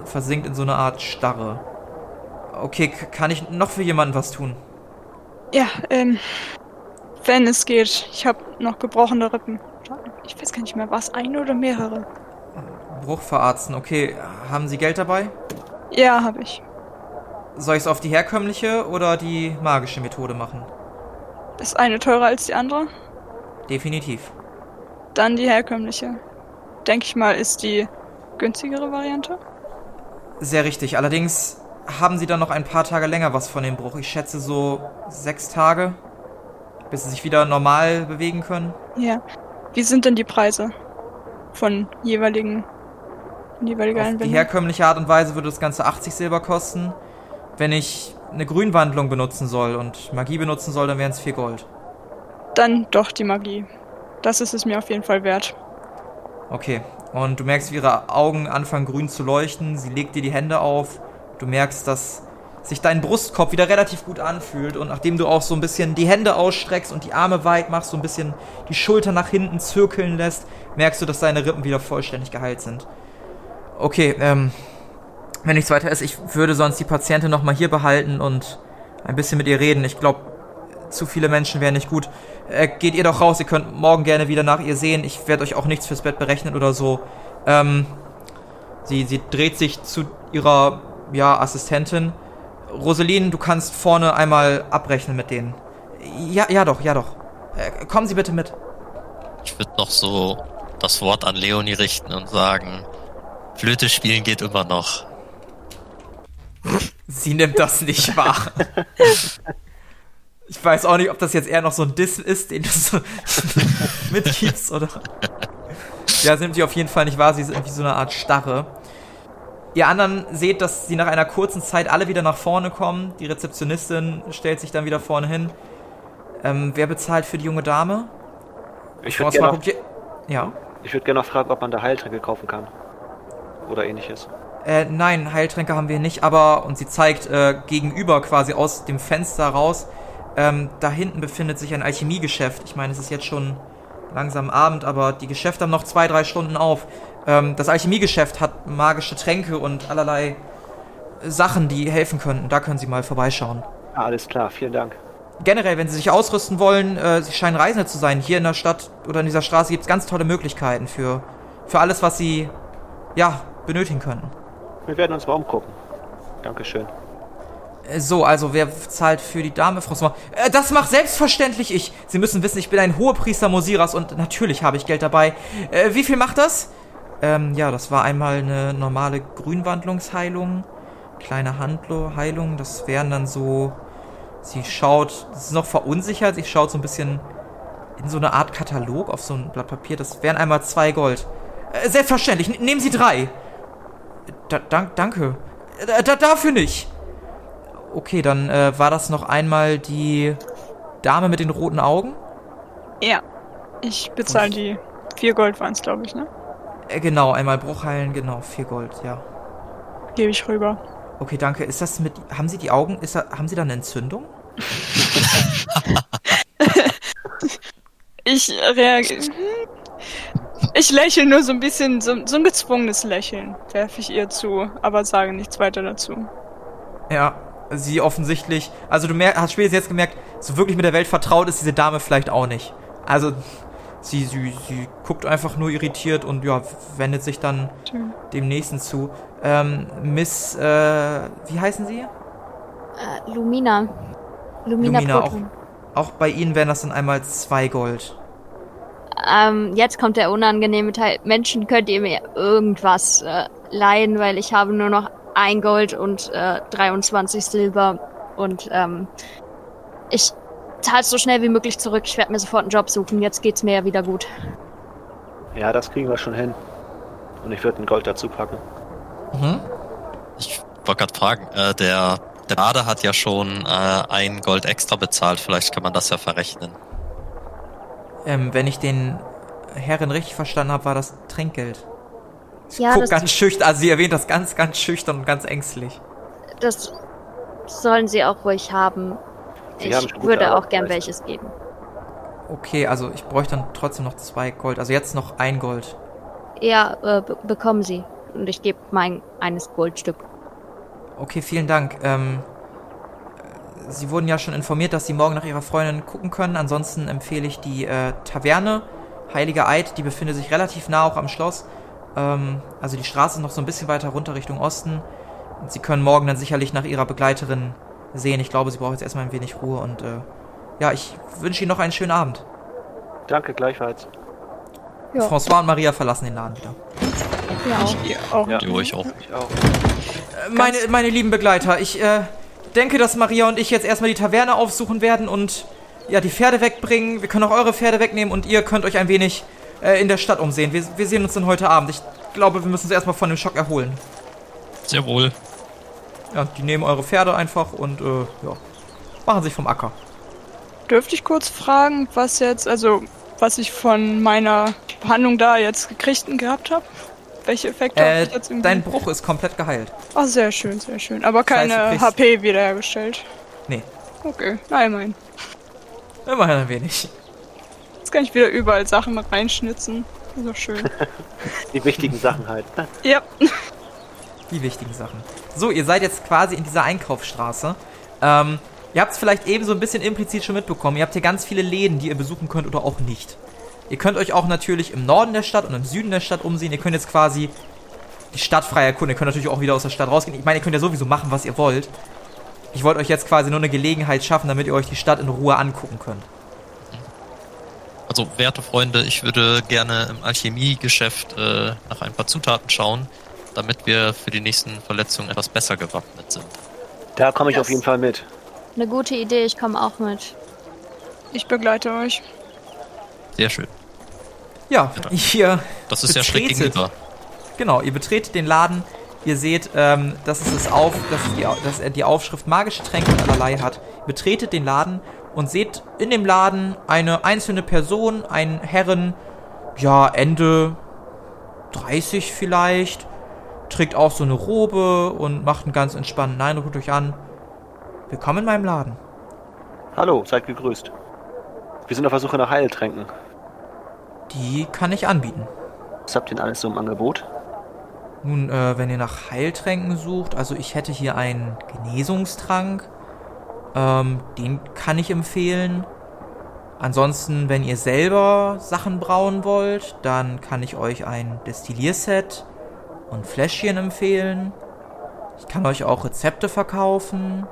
S1: versinkt in so eine Art Starre. Okay, k- kann ich noch für jemanden was tun?
S2: Ja, ähm, wenn es geht. Ich habe noch gebrochene Rippen. Ich weiß gar nicht mehr, was eine oder mehrere?
S1: Bruch verarzten. Okay, haben Sie Geld dabei?
S2: Ja, habe ich.
S1: Soll ich es auf die herkömmliche oder die magische Methode machen?
S2: Ist eine teurer als die andere?
S1: Definitiv.
S2: Dann die herkömmliche. Denke ich mal, ist die günstigere Variante.
S1: Sehr richtig. Allerdings haben Sie dann noch ein paar Tage länger was von dem Bruch. Ich schätze so sechs Tage, bis Sie sich wieder normal bewegen können.
S2: Ja. Wie sind denn die Preise von jeweiligen jeweiliger
S1: Auf die herkömmliche Art und Weise würde das Ganze 80 Silber kosten. Wenn ich eine Grünwandlung benutzen soll und Magie benutzen soll, dann wären es 4 Gold.
S2: Dann doch die Magie. Das ist es mir auf jeden Fall wert.
S1: Okay. Und du merkst, wie ihre Augen anfangen grün zu leuchten. Sie legt dir die Hände auf. Du merkst, dass sich dein Brustkorb wieder relativ gut anfühlt. Und nachdem du auch so ein bisschen die Hände ausstreckst und die Arme weit machst, so ein bisschen die Schulter nach hinten zirkeln lässt, merkst du, dass deine Rippen wieder vollständig geheilt sind. Okay, ähm, wenn nichts weiter ist, ich würde sonst die Patientin nochmal hier behalten und ein bisschen mit ihr reden. Ich glaube, zu viele Menschen wären nicht gut. Äh, geht ihr doch raus, ihr könnt morgen gerne wieder nach ihr sehen. Ich werde euch auch nichts fürs Bett berechnen oder so. Ähm, sie, sie dreht sich zu ihrer ja, Assistentin. Roselin, du kannst vorne einmal abrechnen mit denen. Ja, ja doch, ja doch. Äh, kommen Sie bitte mit.
S4: Ich würde noch so das Wort an Leonie richten und sagen, Flöte spielen geht immer noch.
S1: Sie nimmt das nicht wahr. Ich weiß auch nicht, ob das jetzt eher noch so ein Diss ist, den du so mitgibst, oder? Ja, sie nimmt sie auf jeden Fall nicht wahr. Sie ist irgendwie so eine Art Starre. Ihr anderen seht, dass sie nach einer kurzen Zeit alle wieder nach vorne kommen. Die Rezeptionistin stellt sich dann wieder vorne hin. Ähm, wer bezahlt für die junge Dame?
S3: Ich würde gerne
S1: ihr- Ja.
S3: ich würd gern noch fragen, ob man da Heiltränke kaufen kann. Oder ähnliches.
S1: Äh, nein, Heiltränke haben wir nicht, aber, und sie zeigt äh, gegenüber quasi aus dem Fenster raus, ähm, da hinten befindet sich ein Alchemiegeschäft. Ich meine, es ist jetzt schon langsam Abend, aber die Geschäfte haben noch zwei, drei Stunden auf. Ähm, das Alchemiegeschäft hat magische Tränke und allerlei Sachen, die helfen könnten. Da können Sie mal vorbeischauen.
S3: Ah, alles klar, vielen Dank.
S1: Generell, wenn Sie sich ausrüsten wollen, äh, Sie scheinen Reisende zu sein. Hier in der Stadt oder in dieser Straße gibt es ganz tolle Möglichkeiten für, für alles, was Sie, ja, benötigen könnten.
S3: Wir werden uns mal umgucken. Dankeschön.
S1: Äh, So, also wer zahlt für die Dame, François? Äh, das macht selbstverständlich ich. Sie müssen wissen, ich bin ein Hohepriester Mosiras und natürlich habe ich Geld dabei. Äh, wie viel macht das? Ähm, ja, das war einmal eine normale Grünwandlungsheilung. Kleine Handlo Heilung. Das wären dann so. Sie schaut, das ist noch verunsichert, sie schaut so ein bisschen in so eine Art Katalog auf so ein Blatt Papier. Das wären einmal zwei Gold. Äh, selbstverständlich, n- nehmen Sie drei. Da, dank, danke. Äh, da, dafür nicht. Okay, dann äh, war das noch einmal die Dame mit den roten Augen?
S2: Ja. Ich bezahle die. Vier Gold waren es, glaube ich, ne?
S1: Äh, genau, einmal Bruchheilen, genau, vier Gold, ja.
S2: Gebe ich rüber.
S1: Okay, danke. Ist das mit. Haben Sie die Augen. Ist da, haben Sie da eine Entzündung?
S2: Ich reagiere. Ich lächle nur so ein bisschen, so, so ein gezwungenes Lächeln werfe ich ihr zu, aber sage nichts weiter dazu.
S1: Ja, sie offensichtlich. Also du mer hast spätestens jetzt gemerkt, so wirklich mit der Welt vertraut ist diese Dame vielleicht auch nicht. Also sie, sie, sie guckt einfach nur irritiert und ja, wendet sich dann
S2: Schön.
S1: dem nächsten zu. Ähm, Miss, äh, wie heißen Sie?
S5: Äh, Lumina. Lumina,
S1: Lumina, auch, auch bei Ihnen wären das dann einmal zwei Gold.
S5: Ähm, jetzt kommt der unangenehme Teil. Menschen, könnt ihr mir irgendwas äh, leihen, weil ich habe nur noch ein Gold und äh, 23 Silber und ähm, ich zahle so schnell wie möglich zurück. Ich werde mir sofort einen Job suchen. Jetzt geht's mir ja wieder gut.
S3: Ja, das kriegen wir schon hin. Und ich würde ein Gold dazu packen.
S1: Mhm.
S4: Ich wollte gerade fragen, äh, der, der Bade hat ja schon äh, ein Gold extra bezahlt, vielleicht kann man das ja verrechnen.
S1: Ähm, wenn ich den Herren richtig verstanden habe, war das Trinkgeld.
S5: Ja,
S1: Guck
S5: das,
S1: ganz schüchtern, also sie erwähnt das ganz, ganz schüchtern und ganz ängstlich.
S5: das sollen sie auch ruhig haben.
S3: Sie
S5: ich
S3: haben
S5: würde auch gern
S3: geleistet.
S5: welches geben.
S1: Okay, also ich bräuchte dann trotzdem noch zwei Gold. Also jetzt noch ein Gold.
S5: Ja, äh, be bekommen sie. Und ich gebe mein eines Goldstück.
S1: Okay, vielen Dank. Ähm, Sie wurden ja schon informiert, dass Sie morgen nach Ihrer Freundin gucken können. Ansonsten empfehle ich die äh, Taverne Heiliger Eid. Die befindet sich relativ nah auch am Schloss. Ähm, also die Straße ist noch so ein bisschen weiter runter Richtung Osten. Und Sie können morgen dann sicherlich nach Ihrer Begleiterin sehen. Ich glaube, Sie brauchen jetzt erstmal ein wenig Ruhe. Und äh, ja, ich wünsche Ihnen noch einen schönen Abend.
S3: Danke, gleichfalls.
S5: Ja.
S1: François und Maria verlassen den Laden wieder.
S5: Ja.
S2: Ich gehe auch.
S3: Ja.
S4: Die euch auch.
S3: Ich auch.
S1: Äh, Meine, meine lieben Begleiter, ich äh, denke, dass Maria und ich jetzt erstmal die Taverne aufsuchen werden und ja, die Pferde wegbringen. Wir können auch eure Pferde wegnehmen und ihr könnt euch ein wenig äh, in der Stadt umsehen. Wir, wir sehen uns dann heute Abend. Ich glaube, wir müssen uns erstmal von dem Schock erholen.
S4: Sehr wohl.
S1: Ja, die nehmen eure Pferde einfach und äh, ja, machen sich vom Acker.
S2: Dürfte ich kurz fragen, was jetzt, also was ich von meiner Behandlung da jetzt gekriegt und gehabt habe? Welche Effekte
S1: Äh,
S2: hab ich jetzt irgendwie?
S1: dein Bruch ist komplett geheilt.
S2: Ach, sehr schön, sehr schön. Aber
S1: Das heißt,
S2: keine
S1: du kriegst-
S2: HP wiederhergestellt.
S1: Nee,
S2: Okay, na immerhin.
S1: immerhin ein wenig.
S2: Jetzt kann ich wieder überall Sachen mit reinschnitzen. Ist doch schön.
S3: Die wichtigen Sachen halt.
S2: ja.
S1: Die wichtigen Sachen. So, ihr seid jetzt quasi in dieser Einkaufsstraße. Ähm, ihr habt es vielleicht eben so ein bisschen implizit schon mitbekommen. Ihr habt hier ganz viele Läden, die ihr besuchen könnt oder auch nicht. Ihr könnt euch auch natürlich im Norden der Stadt und im Süden der Stadt umsehen. Ihr könnt jetzt quasi die Stadt frei erkunden. Ihr könnt natürlich auch wieder aus der Stadt rausgehen. Ich meine, ihr könnt ja sowieso machen, was ihr wollt. Ich wollte euch jetzt quasi nur eine Gelegenheit schaffen, damit ihr euch die Stadt in Ruhe angucken könnt.
S4: Also, werte Freunde, ich würde gerne im Alchemiegeschäft äh, nach ein paar Zutaten schauen, damit wir für die nächsten Verletzungen etwas besser gewappnet sind.
S3: Da komme ich
S5: Das-
S3: auf jeden Fall mit.
S5: Eine gute Idee, ich komme auch mit.
S2: Ich begleite euch.
S4: Sehr schön.
S1: Ja, ihr
S4: Das ist ja schräg gegenüber.
S1: Genau, ihr betretet den Laden. Ihr seht, ähm, dass es das auf, dass, die, dass er die Aufschrift magische Tränke und allerlei hat. Betretet den Laden und seht in dem Laden eine einzelne Person, einen Herren, ja, Ende 30 vielleicht, trägt auch so eine Robe und macht einen ganz entspannten Eindruck euch an. Willkommen in meinem Laden.
S3: Hallo, seid gegrüßt. Wir sind auf der Suche nach Heiltränken.
S1: Die kann ich anbieten.
S3: Was habt ihr denn alles so im Angebot?
S1: Nun, äh, wenn ihr nach Heiltränken sucht, also ich hätte hier einen Genesungstrank. Ähm, den kann ich empfehlen. Ansonsten, wenn ihr selber Sachen brauen wollt, dann kann ich euch ein Destillierset und Fläschchen empfehlen. Ich kann euch auch Rezepte verkaufen.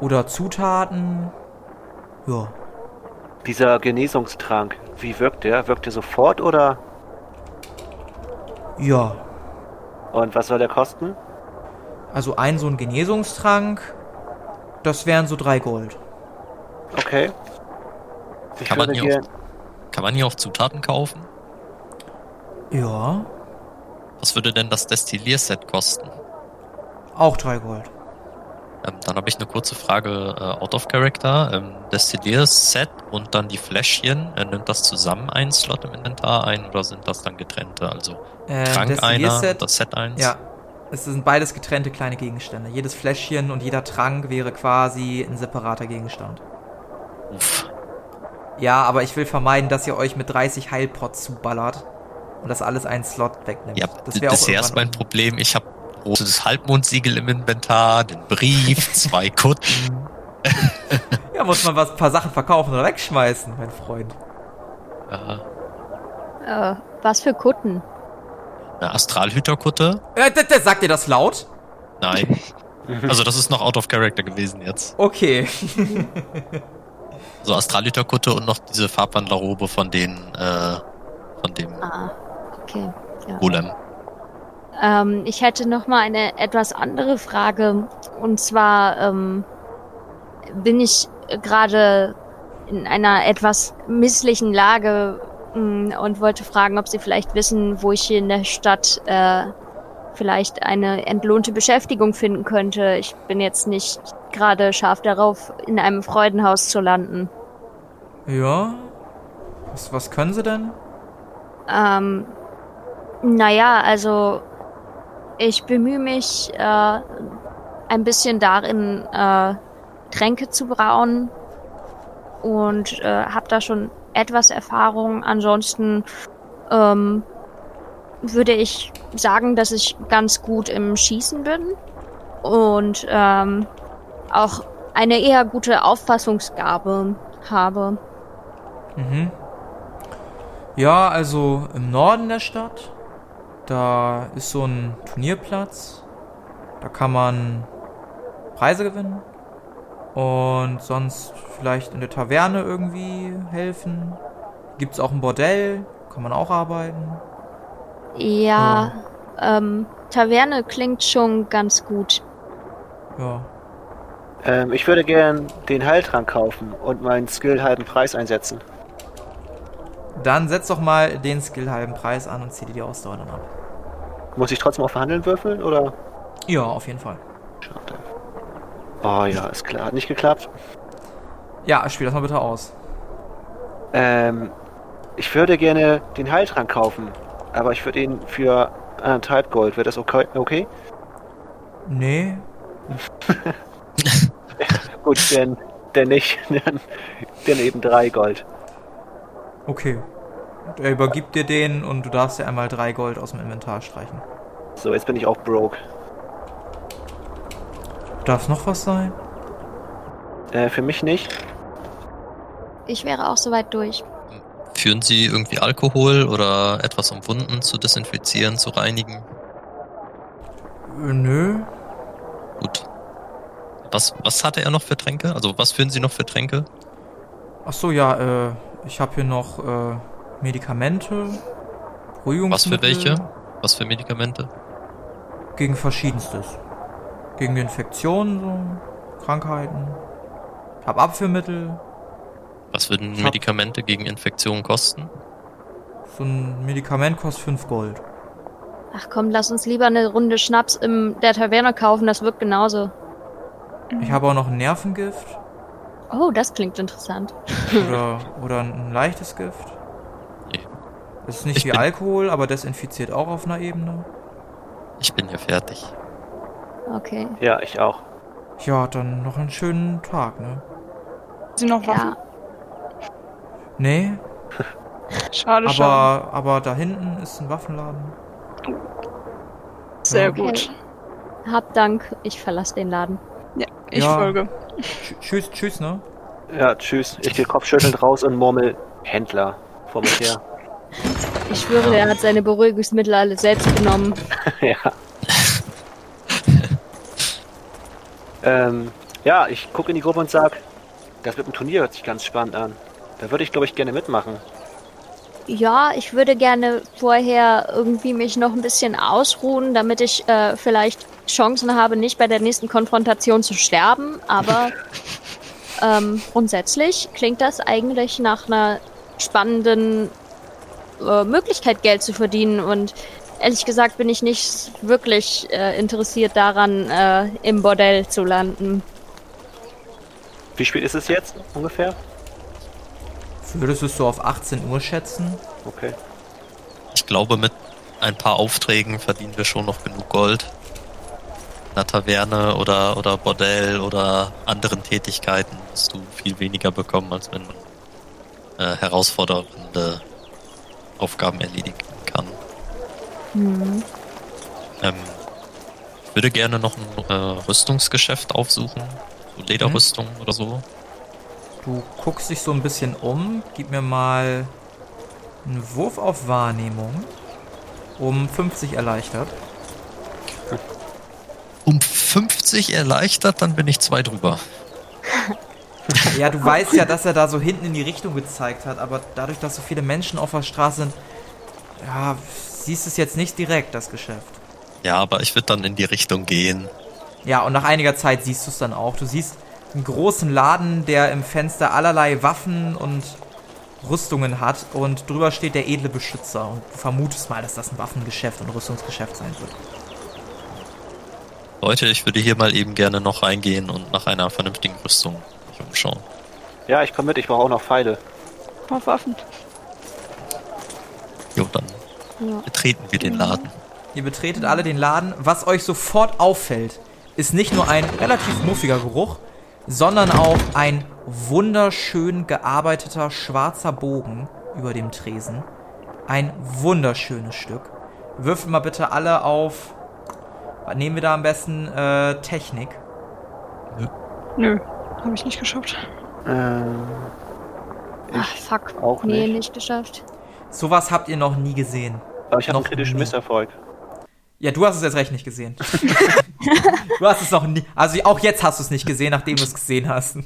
S1: Oder Zutaten. Ja.
S3: Dieser Genesungstrank, wie wirkt der? Wirkt der sofort oder?
S1: Ja.
S3: Und was soll der kosten?
S1: Also ein so ein Genesungstrank, das wären so drei Gold.
S3: Okay. Ich
S4: Kann man hier
S3: gern.
S4: Kann man hier auch Zutaten kaufen?
S1: Ja.
S4: Was würde denn das Destillierset kosten?
S1: Auch drei Gold.
S4: Ähm, dann habe ich eine kurze Frage äh, out of character. Ähm, Destillierset und dann die Fläschchen, äh, nimmt das zusammen einen Slot im Inventar ein oder sind das dann getrennte? Also
S1: Äh,
S4: Trank einer das Set eins?
S1: Ja. Es sind beides getrennte kleine Gegenstände. Jedes Fläschchen und jeder Trank wäre quasi ein separater Gegenstand.
S4: Uff.
S1: Ja, aber ich will vermeiden, dass ihr euch mit 30 Heilpots zuballert und das alles einen Slot wegnimmt.
S4: Ja,
S1: das wäre auch
S4: bisher ist mein Problem, ich habe rotes Halbmondsiegel im Inventar, den Brief, zwei Kutten.
S1: Ja, muss man was paar Sachen verkaufen oder wegschmeißen, mein Freund.
S4: Äh,
S5: Äh, was für Kutten?
S4: Eine Astralhüterkutte?
S1: Äh, sagt ihr das laut?
S4: Nein. Also das ist noch out of character gewesen jetzt.
S1: Okay.
S4: So Astralhüterkutte und noch diese Farbwandlerrobe von den, äh, von dem
S5: Ah, okay. Ja.
S4: Golem.
S5: Ähm, ich hätte noch mal eine etwas andere Frage. Und zwar ähm, bin ich gerade in einer etwas misslichen Lage und wollte fragen, ob Sie vielleicht wissen, wo ich hier in der Stadt äh, vielleicht eine entlohnte Beschäftigung finden könnte. Ich bin jetzt nicht gerade scharf darauf, in einem Freudenhaus zu landen.
S1: Ja. Was, was können sie denn?
S5: Ähm, naja, also ich bemühe mich äh, ein bisschen darin, äh, Tränke zu brauen und äh, habe da schon etwas Erfahrung. Ansonsten ähm, würde ich sagen, dass ich ganz gut im Schießen bin und ähm, auch eine eher gute Auffassungsgabe habe.
S1: Mhm. Ja, also im Norden der Stadt, da ist so ein Turnierplatz. Da kann man Preise gewinnen. Und sonst vielleicht in der Taverne irgendwie helfen. Gibt's auch ein Bordell, kann man auch arbeiten.
S5: Ja, ähm, Taverne klingt schon ganz gut.
S1: Ja.
S3: Ähm, ich würde gern den Heiltrank kaufen und meinen Skill halben Preis einsetzen.
S1: Dann setz doch mal den skillhalben Preis an und zieh dir die Ausdauer dann ab.
S3: Muss ich trotzdem auf Verhandeln würfeln oder?
S1: Ja, auf jeden Fall.
S3: Schade. Oh ja, ist klar. Hat nicht geklappt.
S1: Ja, spiel das mal bitte aus.
S3: Ähm, ich würde gerne den Heiltrank kaufen, aber ich würde ihn für anderthalb Gold. Wäre das okay? okay?
S1: Nee.
S3: Gut, denn, denn nicht. Dann eben drei Gold.
S1: Okay. Er übergibt dir den und du darfst dir einmal drei Gold aus dem Inventar streichen.
S3: So, jetzt bin ich auch broke.
S1: Darf noch was sein?
S3: Äh, für mich nicht.
S5: Ich wäre auch soweit durch.
S4: Führen Sie irgendwie Alkohol oder etwas, um Wunden zu desinfizieren, zu reinigen?
S1: Äh, nö.
S4: Gut. Was, was hatte er noch für Tränke? Also was führen Sie noch für Tränke?
S1: Ach so, ja, äh, ich habe hier noch äh, Medikamente,
S4: Was
S1: Beruhigungsmittel.
S4: für welche? Was für Medikamente?
S1: Gegen verschiedenstes. Gegen Infektionen, so, Krankheiten. Ich hab Abführmittel.
S4: Was würden
S1: Ich
S4: Medikamente gegen Infektionen kosten?
S1: So ein Medikament kostet 5 Gold.
S5: Ach komm, lass uns lieber eine Runde Schnaps in der Taverne kaufen, das wirkt genauso.
S1: Ich habe auch noch ein Nervengift
S5: Oh, das klingt interessant.
S1: oder, oder ein leichtes Gift.
S4: Nee.
S1: Das ist nicht
S4: Ich
S1: wie Alkohol, aber desinfiziert auch auf einer Ebene.
S4: Ich bin hier fertig.
S5: Okay.
S3: Ja, ich auch.
S1: Ja, dann noch einen schönen Tag, ne?
S2: Sie noch Waffen?
S5: Ja,
S1: Nee,
S2: Schade, schade.
S1: aber, aber da hinten ist ein Waffenladen.
S2: Sehr
S5: Okay.
S2: gut.
S5: hab Dank, ich verlasse den Laden.
S2: Ja, ich
S1: Ja.
S2: folge.
S1: Tsch- Tschüss, tschüss, ne?
S3: Ja, tschüss. Ich gehe kopfschüttelnd raus und murmel Händler vor mich her.
S5: Ich schwöre, er hat seine Beruhigungsmittel alle selbst genommen.
S3: ja. Ähm, ja, ich gucke in die Gruppe und sag, das mit dem Turnier hört sich ganz spannend an. Da würde ich, glaube ich, gerne mitmachen.
S5: Ja, ich würde gerne vorher irgendwie mich noch ein bisschen ausruhen, damit ich äh, vielleicht Chancen habe, nicht bei der nächsten Konfrontation zu sterben. Aber ähm, grundsätzlich klingt das eigentlich nach einer spannenden äh, Möglichkeit, Geld zu verdienen. Und ehrlich gesagt bin ich nicht wirklich äh, interessiert daran, äh, im Bordell zu landen.
S3: Wie spät ist es jetzt ungefähr?
S1: Würdest du es so auf 18 Uhr schätzen?
S3: Okay.
S4: Ich glaube, mit ein paar Aufträgen verdienen wir schon noch genug Gold. In einer Taverne oder, oder Bordell oder anderen Tätigkeiten wirst du viel weniger bekommen, als wenn man äh, herausfordernde Aufgaben erledigen kann.
S5: Hm.
S4: Ähm, ich würde gerne noch ein äh, Rüstungsgeschäft aufsuchen. So Lederrüstung oder so.
S1: Du guckst dich so ein bisschen um. Gib mir mal einen Wurf auf Wahrnehmung. Um 50 erleichtert.
S4: Um 50 erleichtert, dann bin ich zwei drüber.
S1: Ja, du weißt ja, dass er da so hinten in die Richtung gezeigt hat, aber dadurch, dass so viele Menschen auf der Straße sind, ja, siehst du es jetzt nicht direkt, das Geschäft.
S4: Ja, aber ich würde dann in die Richtung gehen.
S1: Ja, und nach einiger Zeit siehst du es dann auch. Du siehst einen großen Laden, der im Fenster allerlei Waffen und Rüstungen hat und drüber steht der edle Beschützer. Und du vermutest mal, dass das ein Waffengeschäft und Rüstungsgeschäft sein wird.
S4: Leute, ich würde hier mal eben gerne noch reingehen und nach einer vernünftigen Rüstung mich umschauen.
S3: Ja, ich komme mit, ich brauche auch noch Pfeile.
S2: Auf Waffen.
S4: Jo, dann
S5: Ja.
S4: betreten wir den Laden.
S1: Ihr betretet alle den Laden. Was euch sofort auffällt, ist nicht nur ein relativ muffiger Geruch, sondern auch ein wunderschön gearbeiteter schwarzer Bogen über dem Tresen. Ein wunderschönes Stück. Würfelt mal bitte alle auf. Was nehmen wir da am besten? Äh, Technik.
S2: Nö, habe ich nicht geschafft.
S3: Ähm,
S5: Ach, fuck.
S3: auch
S5: nee,
S3: nicht.
S5: nicht geschafft.
S1: Sowas habt ihr noch nie gesehen.
S3: Aber ich habe einen
S1: Noch
S3: kritischen. Misserfolg.
S1: Ja, du hast es jetzt recht nicht gesehen. du hast es noch nie. Also auch jetzt hast du es nicht gesehen, nachdem du es gesehen hast.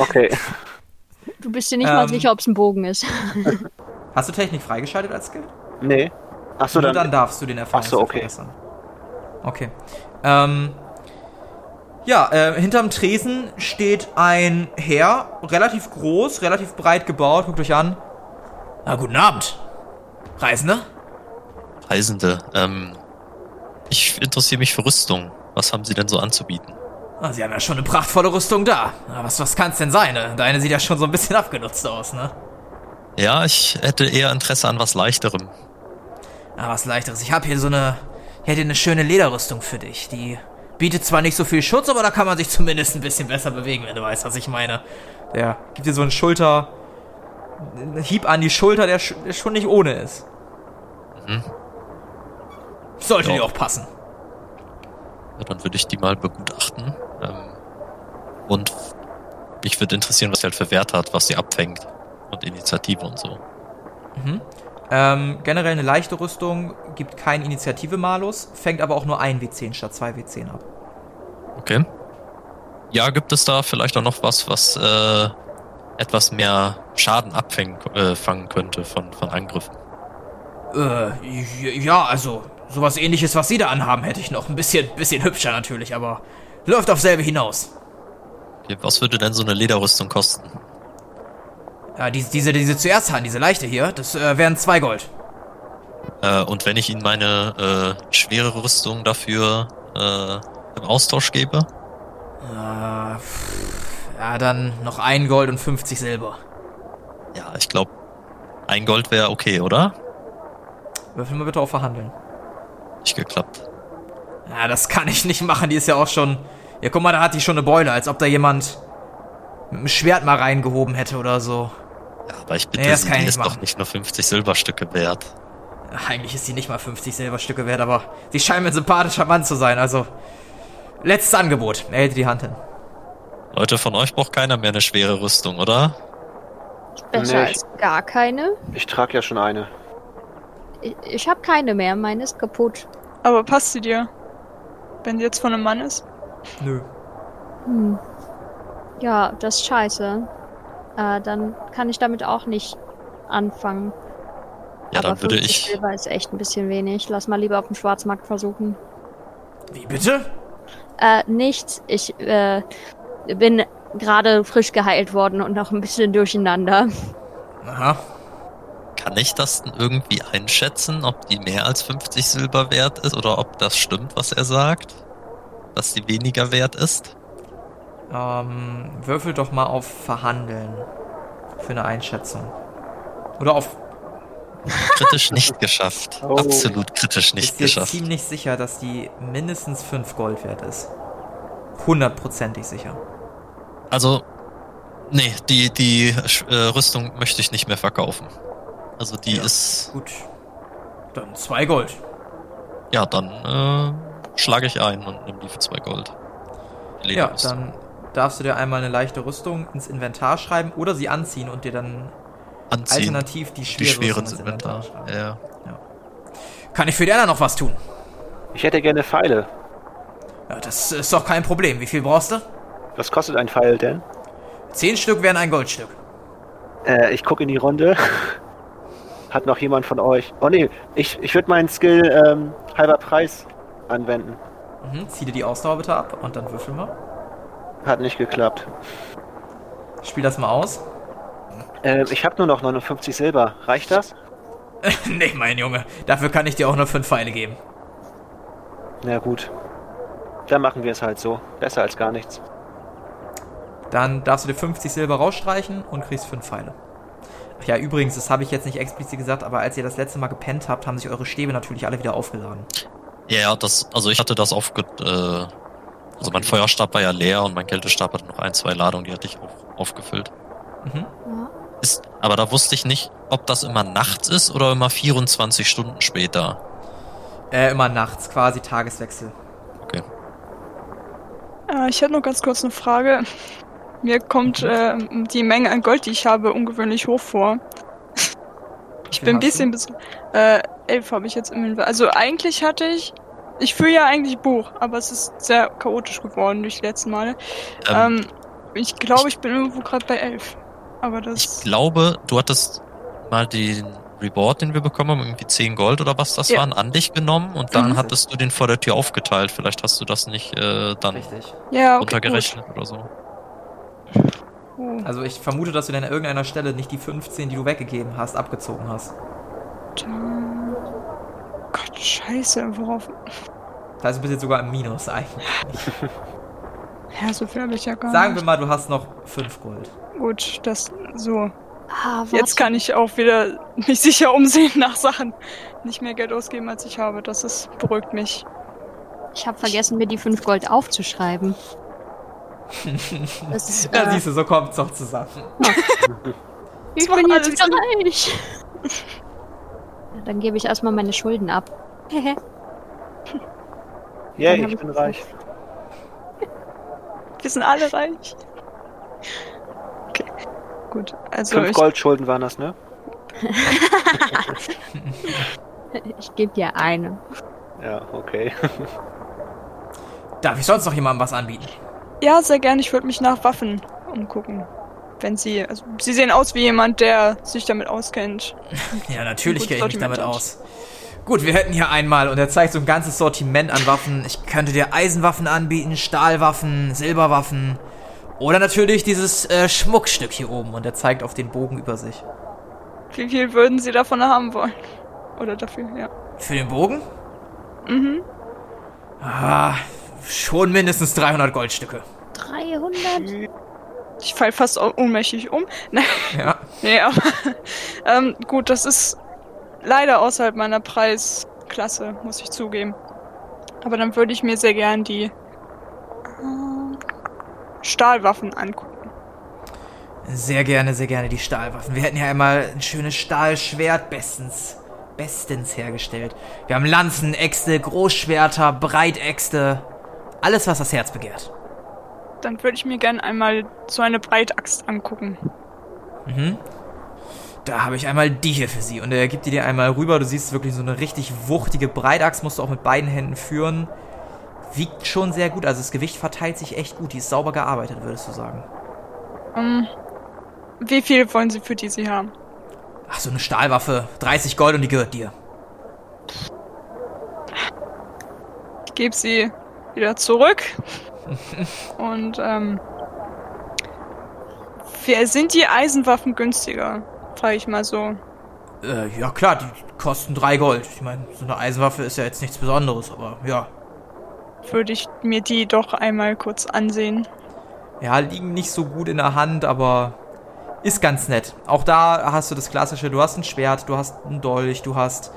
S3: Okay.
S5: Du bist dir nicht mal
S1: Ähm.
S5: sicher, ob es ein Bogen ist.
S1: Hast du Technik freigeschaltet als Skill?
S3: nee. Achso,
S1: Nur
S3: dann.
S1: dann darfst du den Erfahrungswert
S3: Ach so, okay.
S1: verbessern. Okay. Ähm, ja, äh, hinterm Tresen steht ein Herr, relativ groß, relativ breit gebaut. Guckt euch an. Na, guten Abend. Reisende?
S4: Reisende, ähm, ich interessiere mich für Rüstung. Was haben Sie denn so anzubieten?
S1: Ah, Sie haben ja schon eine prachtvolle Rüstung da. Na, was, was kann's denn sein? ne? Deine sieht ja schon so ein bisschen abgenutzt aus, ne?
S4: Ja, ich hätte eher Interesse an was leichterem.
S1: Ah, was leichteres. Ich habe hier so eine, ich hätte eine schöne Lederrüstung für dich. Die bietet zwar nicht so viel Schutz, aber da kann man sich zumindest ein bisschen besser bewegen, wenn du weißt, was ich meine. Der gibt dir so einen Schulter, einen Hieb an die Schulter, der, sch- der schon nicht ohne ist.
S4: Mhm.
S1: Sollte
S4: Ja.
S1: dir auch passen.
S4: Ja, dann würde ich die mal begutachten. Ähm, und mich würde interessieren, was sie halt für Wert hat, was sie abfängt. Und Initiative und so.
S1: Mhm. Ähm, generell eine leichte Rüstung gibt keinen Initiative-Malus, fängt aber auch nur ein W10 statt zwei W10 ab.
S4: Okay. Ja, gibt es da vielleicht auch noch was, was äh, etwas mehr Schaden abfangen äh, könnte von, von Angriffen?
S1: Äh, ja, also sowas ähnliches, was Sie da anhaben, hätte ich noch. Ein bisschen, bisschen hübscher natürlich, aber läuft auf selbe hinaus.
S4: Was würde denn so eine Lederrüstung kosten?
S1: Ja, diese, diese, diese zuerst hatten, diese leichte hier, das äh, wären zwei Gold.
S4: Äh, und wenn ich Ihnen meine äh, schwere Rüstung dafür äh, im Austausch gebe?
S1: Äh, pff, ja, dann noch ein Gold und 50 Silber.
S4: Ja, ich glaube, ein Gold wäre okay, oder?
S1: Würfel mal bitte auf Verhandeln.
S4: Nicht geklappt.
S1: Ja, das kann ich nicht machen, die ist ja auch schon... Ja, guck mal, da hat die schon eine Beule, als ob da jemand mit dem Schwert mal reingehoben hätte oder so.
S4: Ja, aber ich bitte
S1: Nee, das
S4: Sie,
S1: kann
S4: die
S1: nicht
S4: ist doch
S1: machen.
S4: nicht nur 50 Silberstücke wert.
S1: Eigentlich ist sie nicht mal 50 Silberstücke wert, aber sie scheint mir ein sympathischer Mann zu sein, also... Letztes Angebot. Er hält die Hand hin.
S4: Leute, von euch braucht keiner mehr eine schwere Rüstung, oder?
S5: Besser
S3: Nee, ich-
S5: als gar keine.
S3: Ich trage ja schon eine.
S5: Ich, ich habe keine mehr, meine ist kaputt.
S2: Aber passt sie dir? Wenn die jetzt von einem Mann ist?
S1: Nö.
S5: Hm. Ja, das ist scheiße. Äh, dann kann ich damit auch nicht anfangen.
S4: Ja,
S5: Aber
S4: dann würde
S5: 50
S4: ich.
S5: Silber ist echt ein bisschen wenig. Lass mal lieber auf dem Schwarzmarkt versuchen.
S1: Wie bitte?
S5: Äh, nichts. Ich äh, bin gerade frisch geheilt worden und noch ein bisschen durcheinander.
S1: Aha.
S4: Kann ich das denn irgendwie einschätzen, ob die mehr als 50 Silber wert ist oder ob das stimmt, was er sagt? Dass die weniger wert ist?
S1: Ähm, würfel doch mal auf Verhandeln. Für eine Einschätzung. Oder auf...
S4: Kritisch nicht geschafft.
S3: Oh.
S4: Absolut kritisch nicht
S1: ist
S4: geschafft.
S1: ziemlich sicher, dass die mindestens 5 Gold wert ist. Hundertprozentig sicher.
S4: Also, nee, die, die äh, Rüstung möchte ich nicht mehr verkaufen. Also die
S1: Ja.
S4: ist,
S1: Gut. Dann 2 Gold.
S4: ja, dann äh, schlage ich ein und nehme die für zwei Gold. Die
S1: Ja, dann darfst du dir einmal eine leichte Rüstung ins Inventar schreiben oder sie anziehen und dir dann
S4: anziehen.
S1: alternativ die
S4: Die
S1: schwere
S4: schwere
S1: Rüstung
S4: ins
S1: Inventar
S4: Inventar.
S1: schreiben.
S4: Ja.
S1: Kann ich für die anderen noch was tun?
S3: Ich hätte gerne Pfeile.
S1: Ja, das ist doch kein Problem. Wie viel brauchst du?
S3: Was kostet ein Pfeil denn?
S1: Zehn Stück wären ein Goldstück.
S3: Äh, ich gucke in die Runde. Hat noch jemand von euch? Oh nee, ich, ich würde meinen Skill ähm, halber Preis anwenden.
S1: Mhm, zieh dir die Ausdauer bitte ab und dann würfel mal.
S3: Hat nicht geklappt.
S1: Spiel das mal aus.
S3: Ähm, ich habe nur noch 59 Silber. Reicht das?
S1: nee, mein Junge. Dafür kann ich dir auch nur fünf Pfeile geben.
S3: Na gut. Dann machen wir es halt so. Besser als gar nichts.
S1: Dann darfst du dir 50 Silber rausstreichen und kriegst fünf Pfeile. Ach ja, übrigens, das habe ich jetzt nicht explizit gesagt, aber als ihr das letzte Mal gepennt habt, haben sich eure Stäbe natürlich alle wieder aufgeladen.
S4: Ja, ja, das, also ich hatte das aufge, äh, also mein Feuerstab war ja leer und mein Kältestab hatte noch ein, zwei Ladungen, die hatte ich auch aufgefüllt.
S1: Mhm.
S5: Ja.
S4: Ist, aber da wusste ich nicht, ob das immer nachts ist oder immer 24 Stunden später.
S1: Äh, immer nachts, quasi Tageswechsel.
S4: Okay.
S2: Äh, ich hätte noch ganz kurz eine Frage. Mir kommt äh, die Menge an Gold, die ich habe, ungewöhnlich hoch vor. Ich bin ein bisschen bis. Äh, elf habe ich jetzt im Inventar. Also eigentlich hatte ich. Ich führe ja eigentlich Buch, aber es ist sehr chaotisch geworden durch die letzten Male.
S4: Ähm,
S2: Ähm, ich glaube, ich bin irgendwo gerade bei elf. Aber
S4: ich
S2: das.
S4: glaube, du hattest mal den Reward, den wir bekommen haben, irgendwie 10 Gold oder was das
S2: Ja.
S4: waren, an dich genommen und dann
S1: Mhm.
S4: hattest du den vor der Tür aufgeteilt. Vielleicht hast du das nicht äh, dann
S1: Richtig.
S2: Ja, okay.
S4: runtergerechnet oder so.
S1: Also ich vermute, dass du dann an irgendeiner Stelle nicht die 15, die du weggegeben hast, abgezogen hast.
S2: dann- Gott, scheiße, worauf.
S1: Da ist du bist jetzt sogar im Minus eigentlich.
S2: Ja, so viel habe ich ja gar
S1: Sagen wir
S2: nicht.
S1: mal, du hast noch 5 Gold.
S2: Gut, das. So.
S5: Ah.
S2: Jetzt kann ich auch wieder mich sicher umsehen nach Sachen. Nicht mehr Geld ausgeben, als ich habe. Das ist, beruhigt mich.
S5: Ich habe vergessen, mir die 5 Gold aufzuschreiben. Das ist,
S1: Da
S5: äh,
S1: siehst du, so kommt's doch zusammen.
S5: ich bin jetzt reich. Ja, Dann gebe ich erstmal meine Schulden ab.
S3: Yay,
S5: hab
S3: ich bin reich.
S2: Wir sind alle reich. Okay. Gut, also
S3: Fünf
S2: ich,
S3: Goldschulden waren das, ne?
S5: Ich gebe dir eine.
S3: Ja, okay.
S1: Darf ich sonst noch jemandem was anbieten?
S2: Ja, sehr gerne. Ich würde mich nach Waffen umgucken. Wenn Sie, also Sie sehen aus wie jemand, der sich damit auskennt.
S1: Ja, natürlich kenne ich mich damit aus. Gut, wir hätten hier einmal, und er zeigt so ein ganzes Sortiment an Waffen. Ich könnte dir Eisenwaffen anbieten, Stahlwaffen, Silberwaffen. Oder natürlich dieses äh, Schmuckstück hier oben. Und er zeigt auf den Bogen über sich.
S2: Wie viel würden Sie davon haben wollen? Oder dafür, ja.
S1: Für den Bogen?
S2: Mhm.
S1: Ah, schon mindestens 300 Goldstücke.
S5: 300?
S2: Ich fall fast ohnmächtig um. Nein,
S1: Ja.
S2: nee, aber ähm, gut, das ist leider außerhalb meiner Preisklasse, muss ich zugeben. Aber dann würde ich mir sehr gern die ähm, Stahlwaffen angucken.
S1: Sehr gerne, sehr gerne die Stahlwaffen. Wir hätten ja einmal ein schönes Stahlschwert bestens, bestens hergestellt. Wir haben Lanzen, Äxte, Großschwerter, Breitäxte. Alles, was das Herz begehrt.
S2: Dann würde ich mir gern einmal so eine Breitaxt angucken.
S1: Mhm. Da habe ich einmal die hier für Sie. Und er gibt die dir einmal rüber. Du siehst wirklich so eine richtig wuchtige Breitachs, musst du auch mit beiden Händen führen. Wiegt schon sehr gut, also das Gewicht verteilt sich echt gut. Die ist sauber gearbeitet, würdest du sagen.
S2: Ähm, wie viel wollen Sie für die Sie haben?
S1: Ach, so eine Stahlwaffe. 30 Gold und die gehört dir.
S2: Ich gebe sie wieder zurück. Und ähm, wer sind die Eisenwaffen günstiger? Frage ich mal so.
S1: Äh, ja klar, die kosten 3 Gold. Ich meine, so eine Eisenwaffe ist ja jetzt nichts Besonderes, aber ja.
S2: Würde ich mir die doch einmal kurz ansehen.
S1: Ja, liegen nicht so gut in der Hand, aber ist ganz nett. Auch da hast du das klassische, du hast ein Schwert, du hast einen Dolch, du hast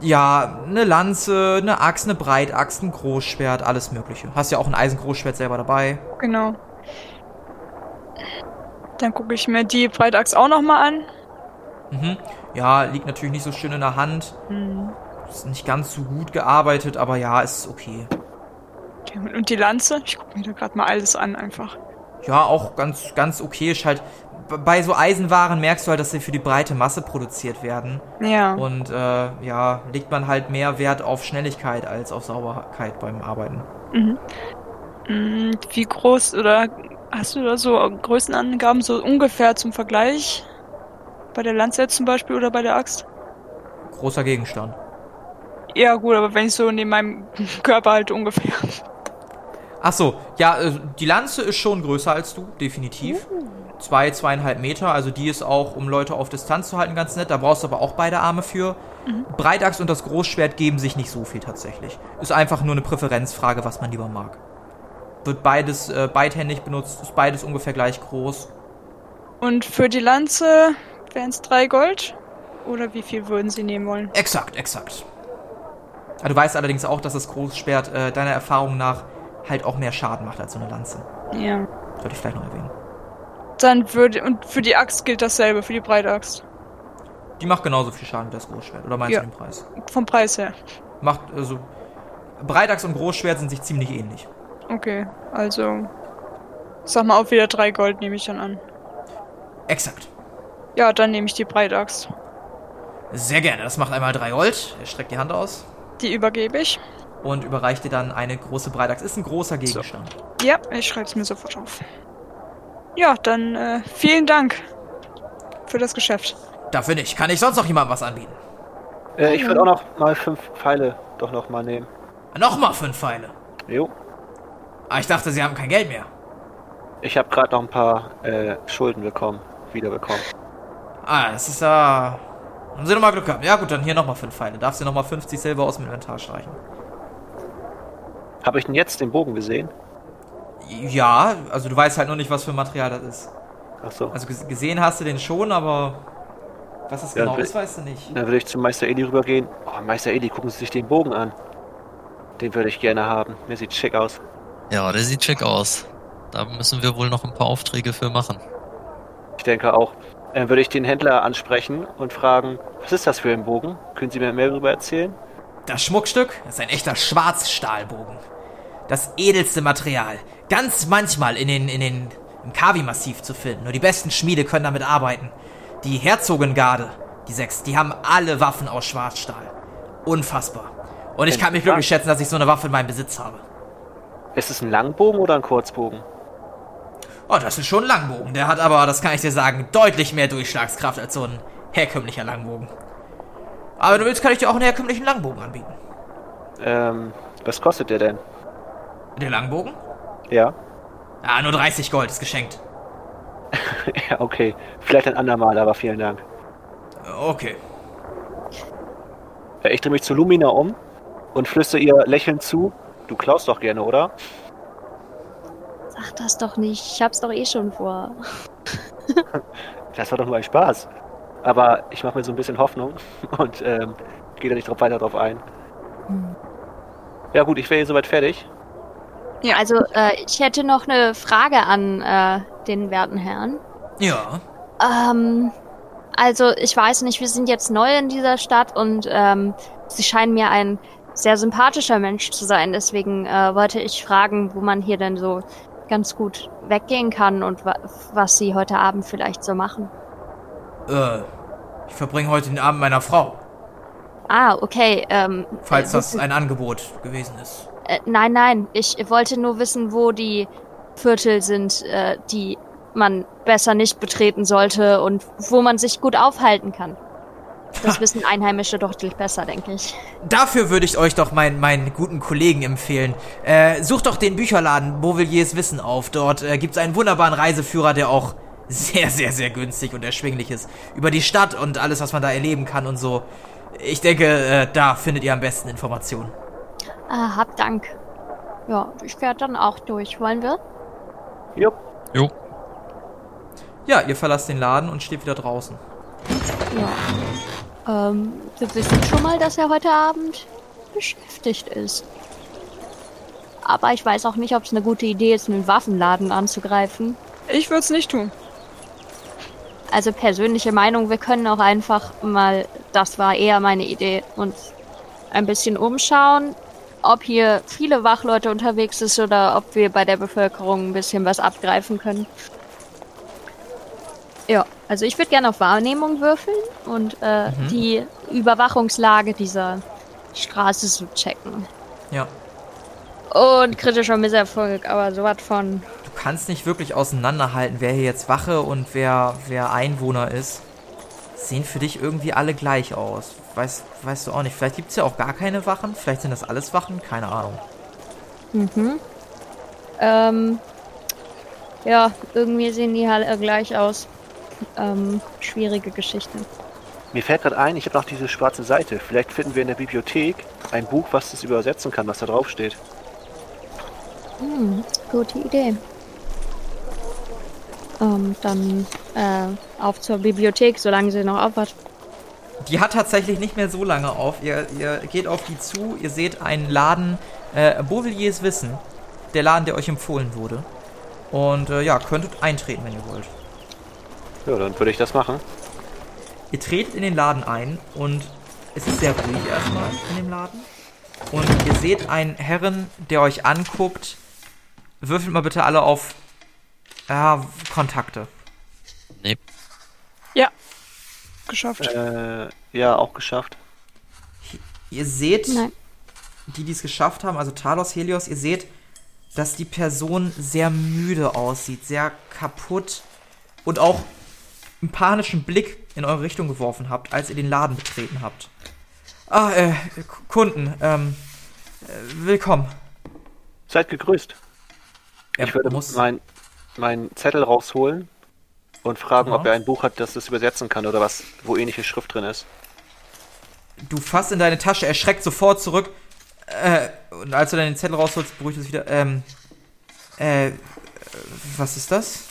S1: ja, eine Lanze, eine Axt, eine Breitaxt, ein Großschwert, alles mögliche. Hast ja auch ein Eisengroßschwert selber dabei.
S2: Genau. Dann gucke ich mir die Breitachs auch nochmal an.
S1: Mhm. Ja, liegt natürlich nicht so schön in der Hand.
S2: Hm.
S1: Ist nicht ganz so gut gearbeitet, aber ja, ist okay.
S2: Okay, Und die Lanze? Ich gucke mir da gerade mal alles an einfach.
S1: Ja, auch ganz, ganz okay. Ist halt, bei so Eisenwaren merkst du halt, dass sie für die breite Masse produziert werden.
S2: Ja.
S1: Und äh, ja, legt man halt mehr Wert auf Schnelligkeit als auf Sauberkeit beim Arbeiten.
S2: Mhm. Mm, Wie groß oder hast du da so Größenangaben so ungefähr zum Vergleich? Bei der Lanze zum Beispiel oder bei der Axt?
S1: Großer Gegenstand.
S2: Ja gut, aber wenn ich so neben meinem Körper halt ungefähr.
S1: Ach so, ja, äh, die Lanze ist schon größer als du, definitiv. Zwei, zweieinhalb Meter, also die ist auch, um Leute auf Distanz zu halten, ganz nett. Da brauchst du aber auch beide Arme für. Breitachs und das Großschwert geben sich nicht so viel tatsächlich. Ist einfach nur eine Präferenzfrage, was man lieber mag. Wird beides äh, beidhändig benutzt, ist beides ungefähr gleich groß.
S2: Und für die Lanze wären es drei Gold? Oder wie viel würden sie nehmen wollen?
S1: Exakt, exakt. Ah, Du weißt allerdings auch, dass das Großschwert äh, deiner Erfahrung nach halt auch mehr Schaden macht als so eine Lanze.
S2: Ja.
S1: Sollte ich vielleicht noch erwähnen.
S2: Dann würde. Und für die Axt gilt dasselbe, für die Breitaxt.
S1: Die macht genauso viel Schaden wie das Großschwert. Oder meinst
S2: Ja.
S1: du den Preis?
S2: Vom Preis her.
S1: Macht, also. Breitachs und Großschwert sind sich ziemlich ähnlich.
S2: Okay, also. Sag mal auch wieder drei Gold, nehme ich dann an.
S1: Exakt.
S2: Ja, dann nehme ich die Breitaxt.
S1: Sehr gerne. Das macht einmal drei Gold. Er streckt die Hand aus
S2: Die übergebe ich.
S1: und überreicht dir dann eine große Breitachs. Ist ein großer Gegenstand.
S2: Ja, ich schreibe es mir sofort auf. Ja, dann äh, vielen Dank für das Geschäft.
S1: Dafür nicht. Kann ich sonst noch jemandem was anbieten?
S3: Äh, ich würde auch noch mal fünf Pfeile doch noch mal nehmen.
S1: Nochmal fünf Pfeile.
S3: Jo.
S1: Ah, ich dachte, sie haben kein Geld mehr.
S3: Ich habe gerade noch ein paar äh, Schulden bekommen, wiederbekommen.
S1: Ah, das ist ja. Haben sie nochmal Glück gehabt. Ja, gut, dann hier nochmal fünf Pfeile. Darfst du nochmal 50 Silber aus dem Inventar streichen.
S3: Habe ich denn jetzt den Bogen gesehen?
S1: Ja, also du weißt halt nur nicht, was für ein Material das ist.
S3: Ach so.
S1: Also ges- gesehen hast du den schon, aber was das
S3: Ja,
S1: genau ist, weißt du nicht.
S3: Dann würde ich zu Meister Eli rübergehen. Oh, Meister Eli, gucken Sie sich den Bogen an. Den würde ich gerne haben. Mir sieht schick aus.
S4: Ja, der sieht schick aus. Da müssen wir wohl noch ein paar Aufträge für machen.
S3: Ich denke auch. Dann würde ich den Händler ansprechen und fragen, was ist das für ein Bogen? Können Sie mir mehr darüber erzählen?
S1: Das Schmuckstück ist ein echter Schwarzstahlbogen. Das edelste Material. Ganz manchmal in den, in den, im Kavi-Massiv zu finden. Nur die besten Schmiede können damit arbeiten. Die Herzogengarde, Die sechs, die haben alle Waffen aus Schwarzstahl. Unfassbar. Und ich kann mich glücklich schätzen, dass ich so eine Waffe in meinem Besitz habe.
S3: Ist es ein Langbogen oder ein Kurzbogen?
S1: Oh, das ist schon ein Langbogen. Der hat aber, das kann ich dir sagen, deutlich mehr Durchschlagskraft als so ein herkömmlicher Langbogen. Aber wenn du willst, kann ich dir auch einen herkömmlichen Langbogen anbieten.
S3: Ähm, was kostet der denn?
S1: Der Langbogen?
S3: Ja.
S1: Ah, nur 30 Gold, ist geschenkt.
S3: ja, okay. Vielleicht ein andermal, aber vielen Dank.
S1: Okay.
S3: Ja, ich drehe mich zu Lumina um und flüstere ihr lächelnd zu. Du klaust doch gerne, oder?
S5: Sag das doch nicht. Ich hab's doch eh schon vor.
S3: Das war doch nur ein Spaß. Aber ich mache mir so ein bisschen Hoffnung und ähm, gehe da nicht drauf weiter drauf ein. Ja gut, ich wäre hier soweit fertig.
S2: Ja.
S5: Also, äh, ich hätte noch eine Frage an äh, den werten Herrn.
S1: Ja.
S5: Ähm, also ich weiß nicht, wir sind jetzt neu in dieser Stadt und ähm, Sie scheinen mir ein sehr sympathischer Mensch zu sein. Deswegen äh, wollte ich fragen, wo man hier denn so ganz gut weggehen kann und wa was Sie heute Abend vielleicht so machen.
S1: Äh, ich verbringe heute den Abend meiner Frau,
S5: Ah, okay. Ähm,
S1: falls
S5: äh,
S1: das ein Angebot gewesen ist.
S5: Äh, nein, nein. Ich wollte nur wissen, wo die Viertel sind, äh, die man besser nicht betreten sollte und wo man sich gut aufhalten kann. Das wissen Einheimische doch deutlich besser, denke ich.
S1: Dafür würde ich euch doch meinen, meinen guten Kollegen empfehlen. Äh, sucht doch den Bücherladen Beauvilliers Wissen auf. Dort äh, gibt es einen wunderbaren Reiseführer, der auch sehr, sehr, sehr günstig und erschwinglich ist. Über die Stadt und alles, was man da erleben kann und so. Ich denke, äh, da findet ihr am besten Informationen.
S5: Ah, hab Dank. Ja, ich werde dann auch durch. Wollen wir?
S3: Jupp.
S4: Jo.
S1: Ja, ihr verlasst den Laden und steht wieder draußen.
S5: Ja. Ähm, wir wissen schon mal, dass er heute Abend beschäftigt ist. Aber ich weiß auch nicht, ob es eine gute Idee ist, einen Waffenladen anzugreifen.
S2: Ich würde es nicht tun.
S5: Also persönliche Meinung, wir können auch einfach mal, das war eher meine Idee, uns ein bisschen umschauen, ob hier viele Wachleute unterwegs ist oder ob wir bei der Bevölkerung ein bisschen was abgreifen können. Ja, also ich würde gerne auf Wahrnehmung würfeln und äh, die Überwachungslage dieser Straße so checken.
S1: Ja.
S5: Und kritischer Misserfolg, aber sowas von.
S1: Du kannst nicht wirklich auseinanderhalten, wer hier jetzt Wache und wer, wer Einwohner ist. Sehen für dich irgendwie alle gleich aus. Weißt, weißt du auch nicht. Vielleicht gibt es ja auch gar keine Wachen. Vielleicht sind das alles Wachen. Keine Ahnung.
S5: Mhm. Ähm, ja, irgendwie sehen die halt äh, gleich aus. Ähm, schwierige Geschichte.
S3: Mir fällt gerade ein, ich habe noch diese schwarze Seite. Vielleicht finden wir in der Bibliothek ein Buch, was das übersetzen kann, was da drauf steht.
S5: Hm, gute Idee. Ähm, dann äh, auf zur Bibliothek, solange sie noch auf hat.
S1: Die hat tatsächlich nicht mehr so lange auf. Ihr, ihr geht auf die zu. Ihr seht einen Laden. Äh, Beauvilliers Wissen. Der Laden, der euch empfohlen wurde. Und äh, ja, könntet eintreten, wenn ihr wollt.
S3: Ja, dann würde ich das machen.
S1: Ihr tretet in den Laden ein und es ist sehr ruhig erstmal in dem Laden. Und ihr seht einen Herren, der euch anguckt. Würfelt mal bitte alle auf ja, Kontakte.
S4: Nee.
S2: Ja. Geschafft.
S3: Äh, ja, auch geschafft.
S1: Ihr seht,
S5: Nein.
S1: die, die es geschafft haben, also Talos, Helios, ihr seht, dass die Person sehr müde aussieht, sehr kaputt und auch einen panischen Blick in eure Richtung geworfen habt, als ihr den Laden betreten habt. Ah, äh, Kunden, ähm, äh, willkommen.
S3: Seid gegrüßt.
S1: Er
S3: ich würde
S1: muss,
S3: meinen mein Zettel rausholen und fragen,
S1: Ja.
S3: ob er ein Buch hat, das das übersetzen kann oder was, wo ähnliche Schrift drin ist.
S1: du fasst in deine Tasche, erschreckt sofort zurück, äh, und als du dann den Zettel rausholst, beruhigt es wieder, ähm, äh, was ist das?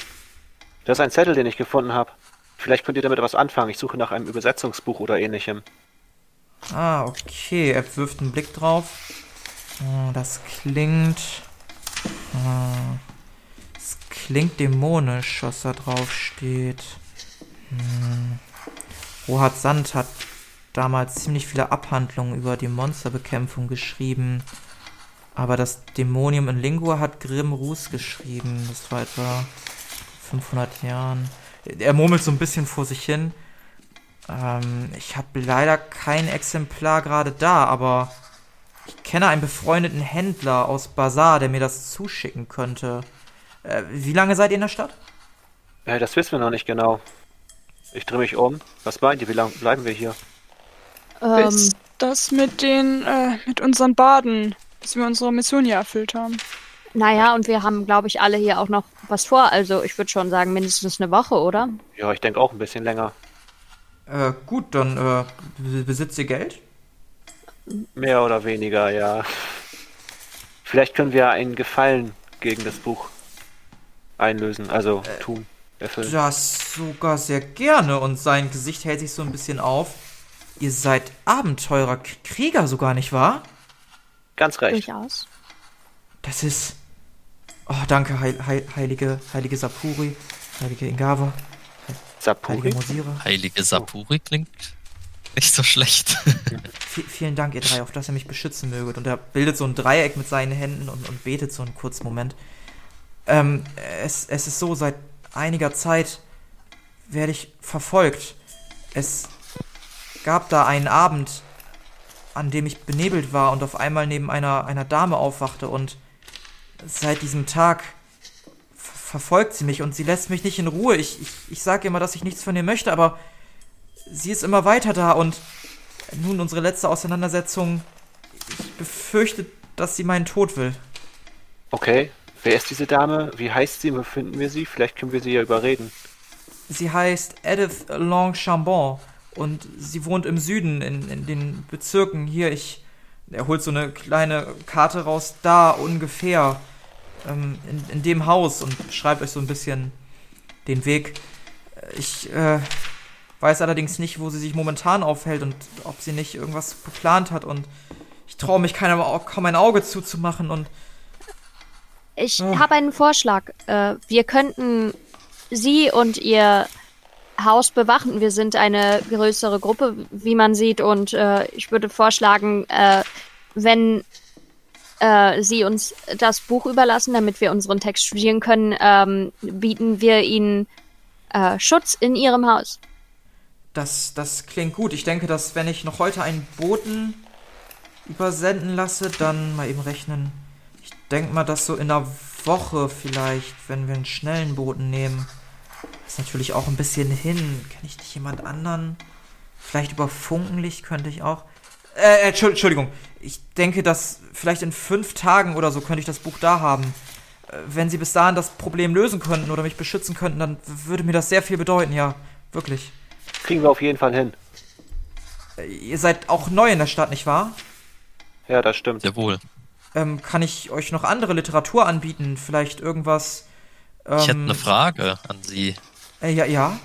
S3: Das ist ein Zettel, den ich gefunden habe. Vielleicht könnt ihr damit was anfangen. Ich suche nach einem Übersetzungsbuch oder ähnlichem.
S1: Ah, okay. Er wirft einen Blick drauf. Hm, Das klingt. Das klingt dämonisch, was da drauf steht. Hm. Rohat Sand hat damals ziemlich viele Abhandlungen über die Monsterbekämpfung geschrieben. Aber das Dämonium in Lingua hat Grimm Ruß geschrieben. Das war etwa 500 Jahren. Er murmelt so ein bisschen vor sich hin. Ähm, ich habe leider kein Exemplar gerade da, aber ich kenne einen befreundeten Händler aus Bazar, der mir das zuschicken könnte. Äh, wie lange seid ihr in der Stadt?
S3: Äh, das wissen wir noch nicht genau. Ich drehe mich um. Was meint ihr? Wie lange bleiben wir hier?
S5: Ähm,
S2: Ist das mit den, äh, mit unseren Baden, bis wir unsere Mission hier erfüllt haben?
S5: naja, und wir haben, glaube ich, alle hier auch noch was vor. Also ich würde schon sagen, mindestens eine Woche, oder?
S3: Ja, ich denke auch ein bisschen länger.
S1: Äh, gut, dann äh, be- besitzt ihr Geld?
S3: Mehr oder weniger, ja. Vielleicht können wir einen Gefallen gegen das Buch einlösen, also tun, erfüllen.
S1: Das sogar sehr gerne und sein Gesicht hält sich so ein bisschen auf. Ihr seid Abenteurer, Krieger sogar, nicht wahr?
S3: Ganz recht.
S5: Durchaus.
S1: Das ist. Oh, danke, heil, heil, heilige, heilige Sapuri, heilige Ingava,
S3: Sapuri?
S1: heilige Mosira.
S4: Heilige Sapuri klingt nicht so schlecht.
S1: V vielen Dank, ihr drei, auf dass ihr mich beschützen möget. Und er bildet so ein Dreieck mit seinen Händen und, und betet so einen kurzen Moment. Ähm, es, es ist so, seit einiger Zeit werde ich verfolgt. Es gab da einen Abend, an dem ich benebelt war und auf einmal neben einer, einer Dame aufwachte und seit diesem Tag ver- verfolgt sie mich und sie lässt mich nicht in Ruhe. Ich, ich, ich sage immer, dass ich nichts von ihr möchte, aber sie ist immer weiter da und nun unsere letzte Auseinandersetzung. Ich befürchte, dass sie meinen Tod will.
S3: Okay. Wer ist diese Dame? Wie heißt sie? Wo finden wir sie? Vielleicht können wir sie ja überreden.
S1: Sie heißt Edith Longchambon und sie wohnt im Süden in, in den Bezirken. Hier, ich. Er holt so eine kleine Karte raus, da ungefähr. Ähm, in, in dem Haus und schreibt euch so ein bisschen den Weg. Ich äh, weiß allerdings nicht, wo sie sich momentan aufhält und ob sie nicht irgendwas geplant hat und ich traue mich keiner, kaum ein Auge zuzumachen und
S5: Ich
S1: Ah.
S5: habe einen Vorschlag. Äh, wir könnten Sie und Ihr Haus bewachen. Wir sind eine größere Gruppe, wie man sieht, und äh, ich würde vorschlagen, äh, wenn äh, Sie uns das Buch überlassen, damit wir unseren Text studieren können, ähm, bieten wir Ihnen äh, Schutz in Ihrem Haus.
S1: Das, das klingt gut. Ich denke, dass wenn ich noch heute einen Boten übersenden lasse, dann mal eben rechnen. Denke mal, dass so in einer Woche vielleicht, wenn wir einen schnellen Boten nehmen. Das ist natürlich auch ein bisschen hin. Kenne ich nicht jemand anderen? Vielleicht über Funkenlicht könnte ich auch. Äh, äh, Entschuld- Entschuldigung. Ich denke, dass vielleicht in fünf Tagen oder so könnte ich das Buch da haben. Äh, Wenn Sie bis dahin das Problem lösen könnten oder mich beschützen könnten, dann würde mir das sehr viel bedeuten, ja. Wirklich.
S3: Kriegen wir auf jeden Fall hin.
S1: Äh, Ihr seid auch neu in der Stadt, nicht wahr?
S3: Ja, das stimmt.
S4: Sehr wohl.
S1: Ähm, kann ich euch noch andere Literatur anbieten? Vielleicht irgendwas. Ähm,
S4: Ich hätte eine Frage an Sie.
S1: Äh, ja, ja.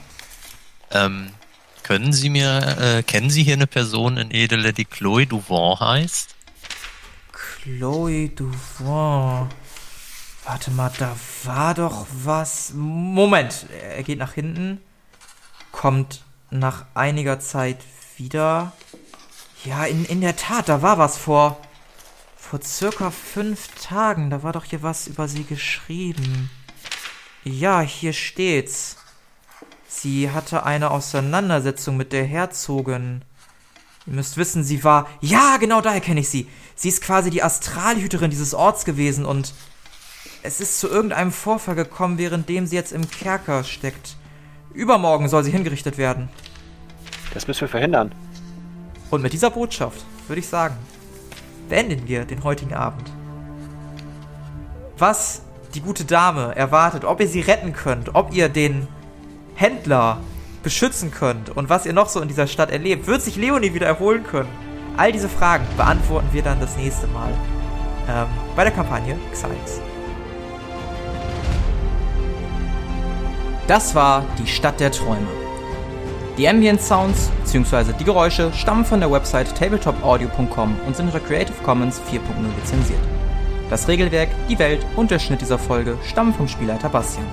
S4: Ähm, können Sie mir, äh, kennen Sie hier eine Person in Edele, die Chloe Duvant heißt?
S1: Chloe Duvant. Warte mal, da war doch was. Moment, er geht nach hinten, kommt nach einiger Zeit wieder. Ja, in, in der Tat, da war was vor. Vor circa fünf Tagen. Da war doch hier was über sie geschrieben. Ja, hier steht's. Sie hatte eine Auseinandersetzung mit der Herzogin. Ihr müsst wissen, sie war. Ja, genau daher kenne ich sie. Sie ist quasi die Astralhüterin dieses Orts gewesen und es ist zu irgendeinem Vorfall gekommen, währenddem sie jetzt im Kerker steckt. Übermorgen soll sie hingerichtet werden.
S3: Das müssen wir verhindern.
S1: Und mit dieser Botschaft würde ich sagen, beenden wir den heutigen Abend. Was die gute Dame erwartet, ob ihr sie retten könnt, ob ihr den Händler beschützen könnt und was ihr noch so in dieser Stadt erlebt, wird sich Leonie wieder erholen können? All diese Fragen beantworten wir dann das nächste Mal ähm, bei der Kampagne Xyz. Das war die Stadt der Träume. Die Ambient Sounds bzw. die Geräusche stammen von der Website tabletopaudio.com und sind unter Creative Commons 4.0 lizenziert. Das Regelwerk, die Welt und der Schnitt dieser Folge stammen vom Spielleiter Bastian.